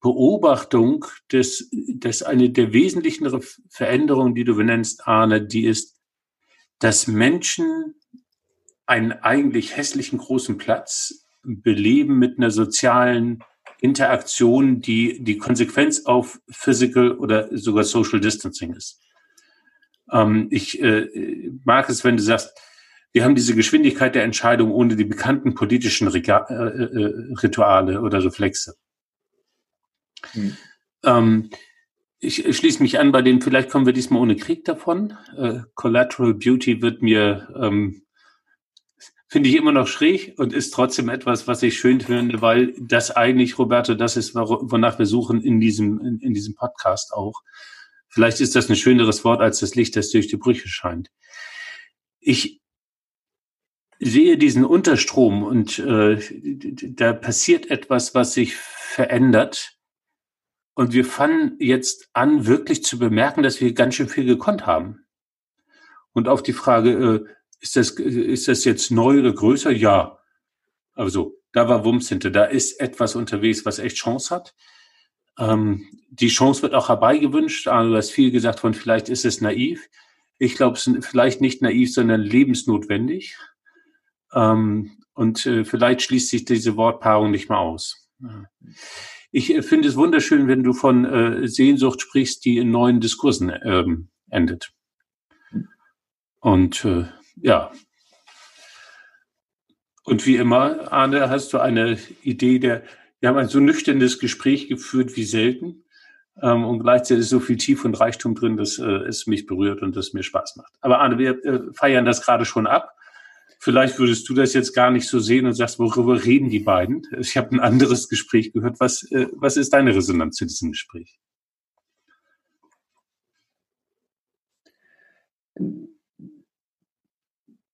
Beobachtung, dass, dass eine der wesentlichen Veränderungen, die du benennst, Arne, die ist, dass Menschen einen eigentlich hässlichen großen Platz beleben mit einer sozialen Interaktion, die die Konsequenz auf Physical oder sogar Social Distancing ist. Ähm, ich äh, mag es, wenn du sagst, wir haben diese Geschwindigkeit der Entscheidung ohne die bekannten politischen Rega äh, äh, Rituale oder Reflexe. Hm. Ähm, ich, schließe mich an bei denen, vielleicht kommen wir diesmal ohne Krieg davon. Äh, Collateral Beauty wird mir ähm, finde ich immer noch schräg und ist trotzdem etwas, was ich schön finde, weil das eigentlich, Roberto, das ist, wonach wir suchen in diesem, in, in diesem Podcast auch. Vielleicht ist das ein schöneres Wort als das Licht, das durch die Brüche scheint. Ich sehe diesen Unterstrom und äh, da passiert etwas, was sich verändert. Und wir fangen jetzt an, wirklich zu bemerken, dass wir ganz schön viel gekonnt haben. Und auf die Frage, äh, ist das, ist das jetzt neu oder größer? Ja. Also, da war Wumms hinter. Da ist etwas unterwegs, was echt Chance hat. Ähm, die Chance wird auch herbeigewünscht. Also, du hast viel gesagt von, vielleicht ist es naiv. Ich glaube, es ist vielleicht nicht naiv, sondern lebensnotwendig. Ähm, und äh, vielleicht schließt sich diese Wortpaarung nicht mehr aus. Ich äh, finde es wunderschön, wenn du von äh, Sehnsucht sprichst, die in neuen Diskursen ähm, endet. Und äh, ja. Und wie immer, Arne, hast du eine Idee der, wir haben ein so nüchternes Gespräch geführt wie selten ähm, und gleichzeitig so viel Tief und Reichtum drin, dass äh, es mich berührt und das mir Spaß macht. Aber Arne, wir äh, feiern das gerade schon ab. Vielleicht würdest du das jetzt gar nicht so sehen und sagst, worüber reden die beiden? Ich habe ein anderes Gespräch gehört. Was, äh, was ist deine Resonanz zu diesem Gespräch?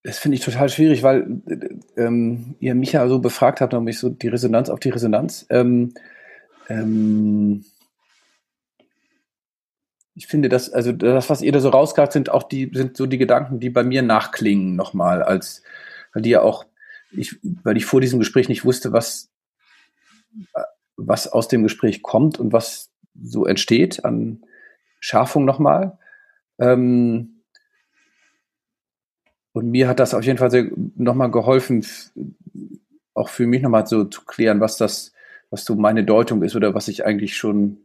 Das finde ich total schwierig, weil ähm, ihr mich ja so befragt habt, nämlich so die Resonanz auf die Resonanz. Ähm, ähm, ich finde, dass, also das, was ihr da so rausgehakt, sind auch die, sind so die Gedanken, die bei mir nachklingen nochmal, als, weil die ja auch, ich, weil ich vor diesem Gespräch nicht wusste, was, was aus dem Gespräch kommt und was so entsteht an Schärfung nochmal. Ähm, und mir hat das auf jeden Fall nochmal geholfen, auch für mich nochmal so zu klären, was das, was so meine Deutung ist oder was ich eigentlich schon,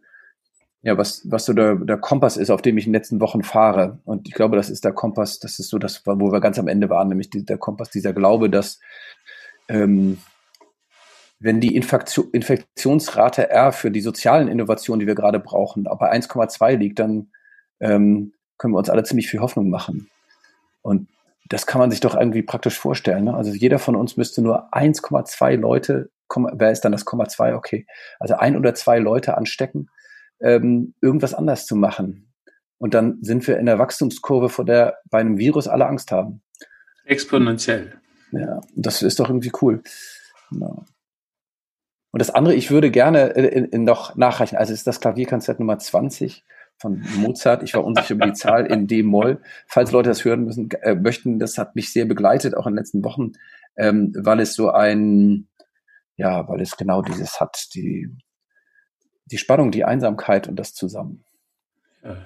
ja, was, was so der, der Kompass ist, auf dem ich in den letzten Wochen fahre. Und ich glaube, das ist der Kompass, das ist so das, wo wir ganz am Ende waren, nämlich der Kompass, dieser Glaube, dass ähm, wenn die Infektion, Infektionsrate R für die sozialen Innovationen, die wir gerade brauchen, bei 1,2 liegt, dann ähm, können wir uns alle ziemlich viel Hoffnung machen. Und das kann man sich doch irgendwie praktisch vorstellen. Ne? Also jeder von uns müsste nur 1,2 Leute, wer ist dann das Komma 2? Okay, also ein oder zwei Leute anstecken, ähm, irgendwas anders zu machen. Und dann sind wir in der Wachstumskurve, vor der bei einem Virus alle Angst haben. Exponentiell. Ja, das ist doch irgendwie cool. Ja. Und das andere, ich würde gerne äh, in, in noch nachreichen. Also ist das Klavierkonzert Nummer 20 von Mozart. Ich war unsicher über die Zahl in D-Moll. Falls Leute das hören müssen, äh, möchten, das hat mich sehr begleitet, auch in den letzten Wochen, ähm, weil es so ein, ja, weil es genau dieses hat, die, die Spannung, die Einsamkeit und das zusammen. Ja.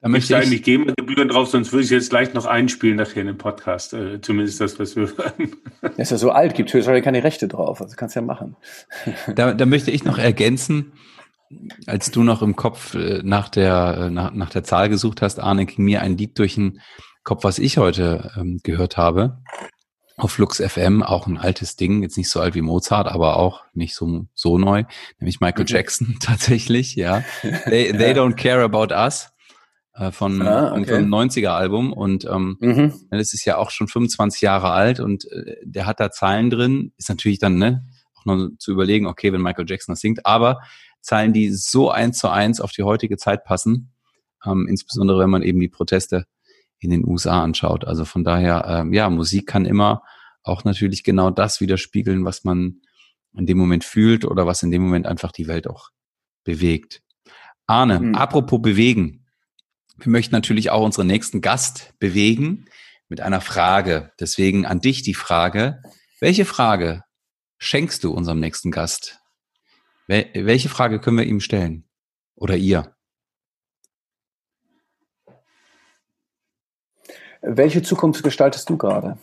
Da möchte ich eigentlich GEMA-Gebühren drauf, sonst würde ich jetzt gleich noch einspielen nachher in dem Podcast. Äh, zumindest das, was wir hören. Das ist ja so alt, gibt höchstwahrscheinlich keine Rechte drauf, also kannst ja machen. Da, da möchte ich noch ergänzen, als du noch im Kopf äh, nach der, äh, nach, nach der Zahl gesucht hast, Arne, ging mir ein Lied durch den Kopf, was ich heute ähm, gehört habe. Auf Lux FM, auch ein altes Ding, jetzt nicht so alt wie Mozart, aber auch nicht so, so neu, nämlich Michael mhm. Jackson tatsächlich, ja. They, they don't care about us äh, von, ah, okay. vom 90er Album und ähm, mhm. das ist ja auch schon 25 Jahre alt und äh, der hat da Zahlen drin, ist natürlich dann, ne, auch noch zu überlegen, okay, wenn Michael Jackson das singt, aber Zahlen, die so eins zu eins auf die heutige Zeit passen, ähm, insbesondere wenn man eben die Proteste in den USA anschaut. Also von daher, ähm, ja, Musik kann immer auch natürlich genau das widerspiegeln, was man in dem Moment fühlt oder was in dem Moment einfach die Welt auch bewegt. Arne, mhm. apropos bewegen. Wir möchten natürlich auch unseren nächsten Gast bewegen mit einer Frage. Deswegen an dich die Frage. Welche Frage schenkst du unserem nächsten Gast? Welche Frage können wir ihm stellen? Oder ihr? Welche Zukunft gestaltest du gerade?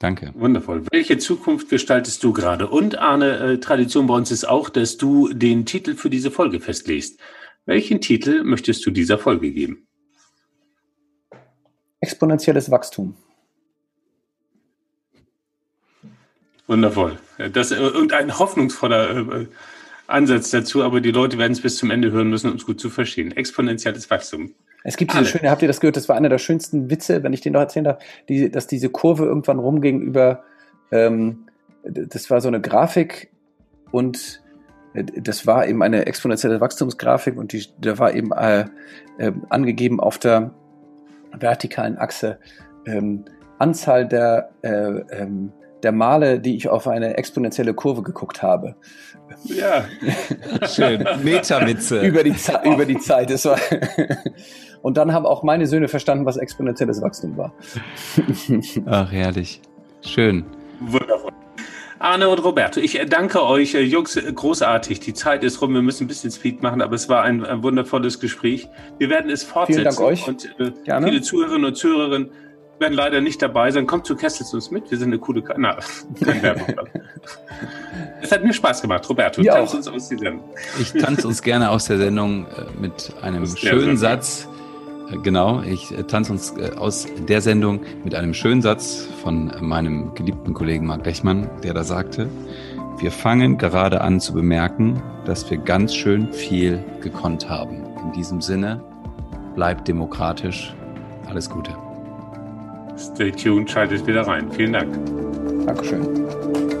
Danke. Wundervoll. Welche Zukunft gestaltest du gerade? Und Arne, äh, Tradition bei uns ist auch, dass du den Titel für diese Folge festlegst. Welchen Titel möchtest du dieser Folge geben? Exponentielles Wachstum. Wundervoll. Das ist äh, ein hoffnungsvoller äh, Ansatz dazu, aber die Leute werden es bis zum Ende hören müssen, um es gut zu verstehen. Exponentielles Wachstum. Es gibt diese schöne, habt ihr das gehört? Das war einer der schönsten Witze, wenn ich den noch erzählen darf, die, dass diese Kurve irgendwann rumging über, ähm, das war so eine Grafik und äh, das war eben eine exponentielle Wachstumsgrafik und die, da war eben äh, äh, angegeben auf der vertikalen Achse ähm, Anzahl der äh, ähm, der Male, die ich auf eine exponentielle Kurve geguckt habe. Ja, schön. Metawitze. über, die über die Zeit. Das war Und dann haben auch meine Söhne verstanden, was exponentielles Wachstum war. Ach, herrlich. Schön. Wundervoll. Arne und Roberto, ich danke euch, äh, Jungs, großartig. Die Zeit ist rum, wir müssen ein bisschen Speed machen, aber es war ein, ein wundervolles Gespräch. Wir werden es fortsetzen. Vielen Dank euch. Und äh, viele Zuhörerinnen und Zuhörer werden leider nicht dabei sein. Kommt zu Kessels uns mit. Wir sind eine coole Ka Na, Es hat mir Spaß gemacht, Roberto. Ja, tanz uns aus der Sendung. Ich tanze uns gerne aus der Sendung äh, mit einem schönen Satz. Äh, genau, ich äh, tanze uns aus der Sendung mit einem schönen Satz von meinem geliebten Kollegen Marc Lechmann, der da sagte, wir fangen gerade an zu bemerken, dass wir ganz schön viel gekonnt haben. In diesem Sinne, bleibt demokratisch. Alles Gute. Stay tuned, schaltet wieder rein. Vielen Dank. Dankeschön.